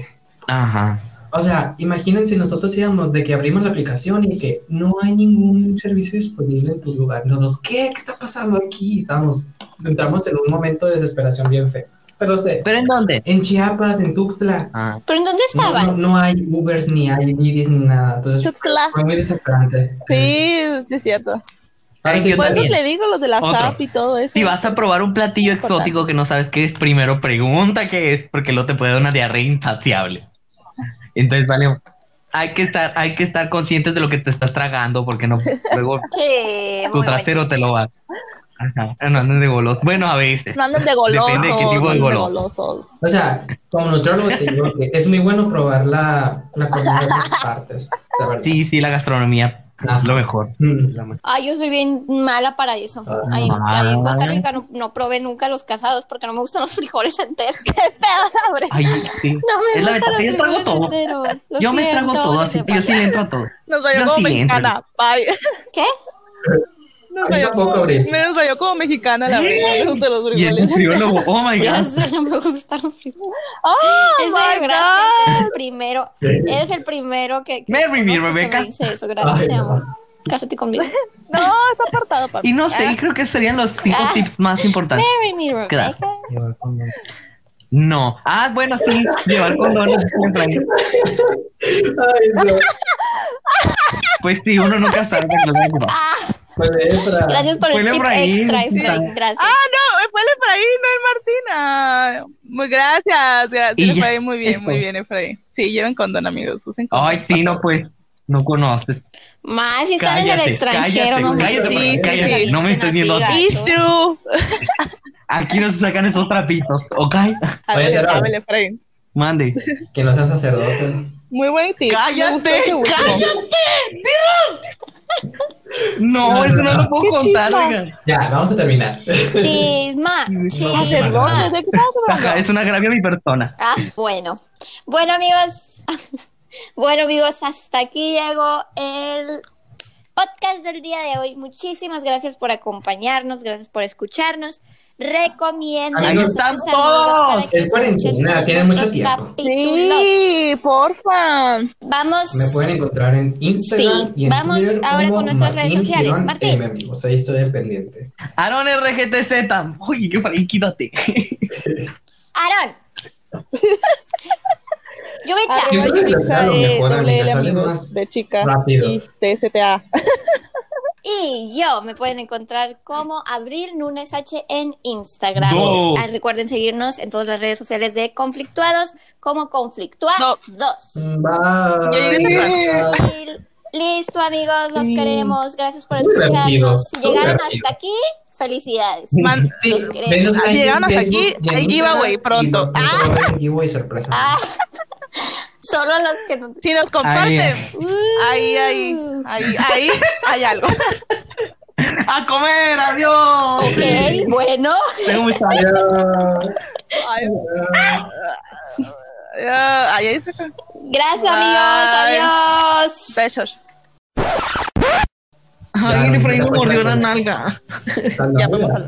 C: Ajá.
E: O sea, imagínense nosotros íbamos de que abrimos la aplicación y que no hay ningún servicio disponible en tu lugar. Nosotros, ¿qué? ¿Qué está pasando aquí? Estamos, entramos en un momento de desesperación bien feo. Pero sé,
C: ¿Pero en dónde?
E: en Chiapas, en Tuxtla,
C: Ah,
D: ¿Pero en dónde
E: no,
D: estaban?
E: no, no hay Ubers ni hay Didis ni nada. Entonces
B: Tuxtla.
E: fue muy desesperante.
B: Sí, sí es cierto.
C: Ay,
E: sí,
C: yo
B: Por eso te digo los de la. SAP y todo eso.
C: Si vas a probar un platillo exótico que no sabes qué es, primero pregunta qué es, porque luego te puede dar una diarrea insaciable. Entonces, vale, hay que estar, hay que estar conscientes de lo que te estás tragando, porque no, luego
D: Sí,
C: tu trasero te lo va. Ajá, no andes de golos. Bueno, a veces.
B: No anden de golosos.
C: Depende de qué tipo de
B: no
C: goloso.
B: golosos.
E: O sea, como nutriólogo te digo que es muy bueno probar la, la comida de otras partes. De.
C: Sí, sí, la gastronomía
E: Ajá.
C: lo mejor.
E: Mm.
D: Ay, yo soy bien mala para eso.
E: Ah.
D: Ahí, en Costa Rica no, no probé nunca los casados porque no me gustan los frijoles enteros.
C: Ay, sí.
D: No me gustan los frijoles
C: todo.
D: enteros. Lo
C: Yo me trago todo, así yo sí le entro a todo.
B: Nos vayó
C: Yo
B: como
C: sí le entro.
B: mexicana. Bye.
D: ¿Qué?
E: A tampoco,
B: como,
E: Abril.
B: vayó como mexicana, la verdad. Me gustan los
C: Y el nutriólogo, oh my god.
D: no me gustan los frijoles.
B: ¡Oh, my
D: gracias.
B: God!
D: el primero. Eres el primero que. que
C: Mary, mi
D: conozco que
C: Rebeca.
D: me dice eso. Gracias,
E: Ay,
D: te
E: no.
D: amo. Cásate conmigo.
B: No, está apartado, papi.
C: Y no sé,
B: Ah,
C: creo que serían los cinco
D: Ah.
C: tips más importantes.
D: Mary, mi
C: ¿Qué da?
D: Rebeca.
C: No. Ah, bueno, sí, llevar condones.
E: Ay, no.
C: Pues sí, uno nunca sabe de qué
D: Gracias por el tip extra,
C: sí.
D: Efraín. Gracias.
B: Ah, no, fue el Efraín, no el Martina. Muy gracias, gracias, Efraín. Muy bien, muy bien, Efraín. Sí, lleven condón, amigos. Usen condón.
C: Ay, sí, no, pues, no conoces.
D: Más si están en el
C: Cállate,
D: extranjero, no
C: cállate,
D: manches.
C: cállate,
B: Sí,
C: cállate,
B: sí.
C: no me estés viendo.
B: It's true.
C: Aquí no se sacan esos trapitos, ¿ok?
B: A
E: Oye,
B: ver, ver, Efraín.
C: Mande.
E: Que no sea sacerdote.
B: Muy buen tip. Gustó
C: ¡Cállate!
B: ese
C: No, eso no lo puedo
B: ¿Qué
C: contar, oigan.
E: Ya, vamos a terminar.
D: Chisma, chisma.
C: Es un agravio a mi persona.
D: Ah, bueno. Bueno, amigos. Bueno, amigos, hasta aquí llegó el podcast del día de hoy. Muchísimas gracias por acompañarnos, gracias por escucharnos. Recomienden
E: Ahí
C: están todos.
D: para que
E: Es cuarentena, tienen mucho tiempo.
D: capítulos.
B: Sí, porfa.
D: Vamos.
E: Me pueden encontrar en Instagram
D: Sí,
E: y en
D: vamos
E: Twitter
D: ahora
E: como
D: con nuestras redes
E: Martín
D: sociales.
E: Girón
D: Martín.
E: M, amigos. Ahí estoy al pendiente.
C: Aaron RGTZ. Uy, qué fácil, quítate.
D: Aaron. Yubitsa.
E: Yo
B: Yubitsa de amigos,
E: más
B: de chica
E: rápido.
B: y TSTA.
D: Y yo me pueden encontrar como Abril Nunes H en Instagram.
C: No.
D: Ah, recuerden seguirnos en todas las redes sociales de Conflictuados como Conflictuar
B: No.
D: 2.
E: Bye.
B: Yay.
D: Y Listo, amigos, los queremos. Gracias por escucharnos. Si llegaron hasta aquí, felicidades.
B: Man- sí.
D: Los queremos.
B: Si llegaron hasta aquí, hay giveaway pronto.
E: pronto va a haber giveaway sorpresa.
D: Ah, solo los que no.
B: Si nos comparten,
D: Uh.
B: ahí, ahí, ahí, ahí hay algo.
C: ¡A comer! ¡Adiós!
D: Ok, bueno.
C: Tengo mucha
E: Adiós.
B: Ay, ahí está.
D: Gracias, amigos. Adiós.
B: Besos.
C: Ay,
E: Ya,
C: el Efraín me
E: no te
C: mordió la
E: cuesta.
C: nalga.
B: Ya vamos a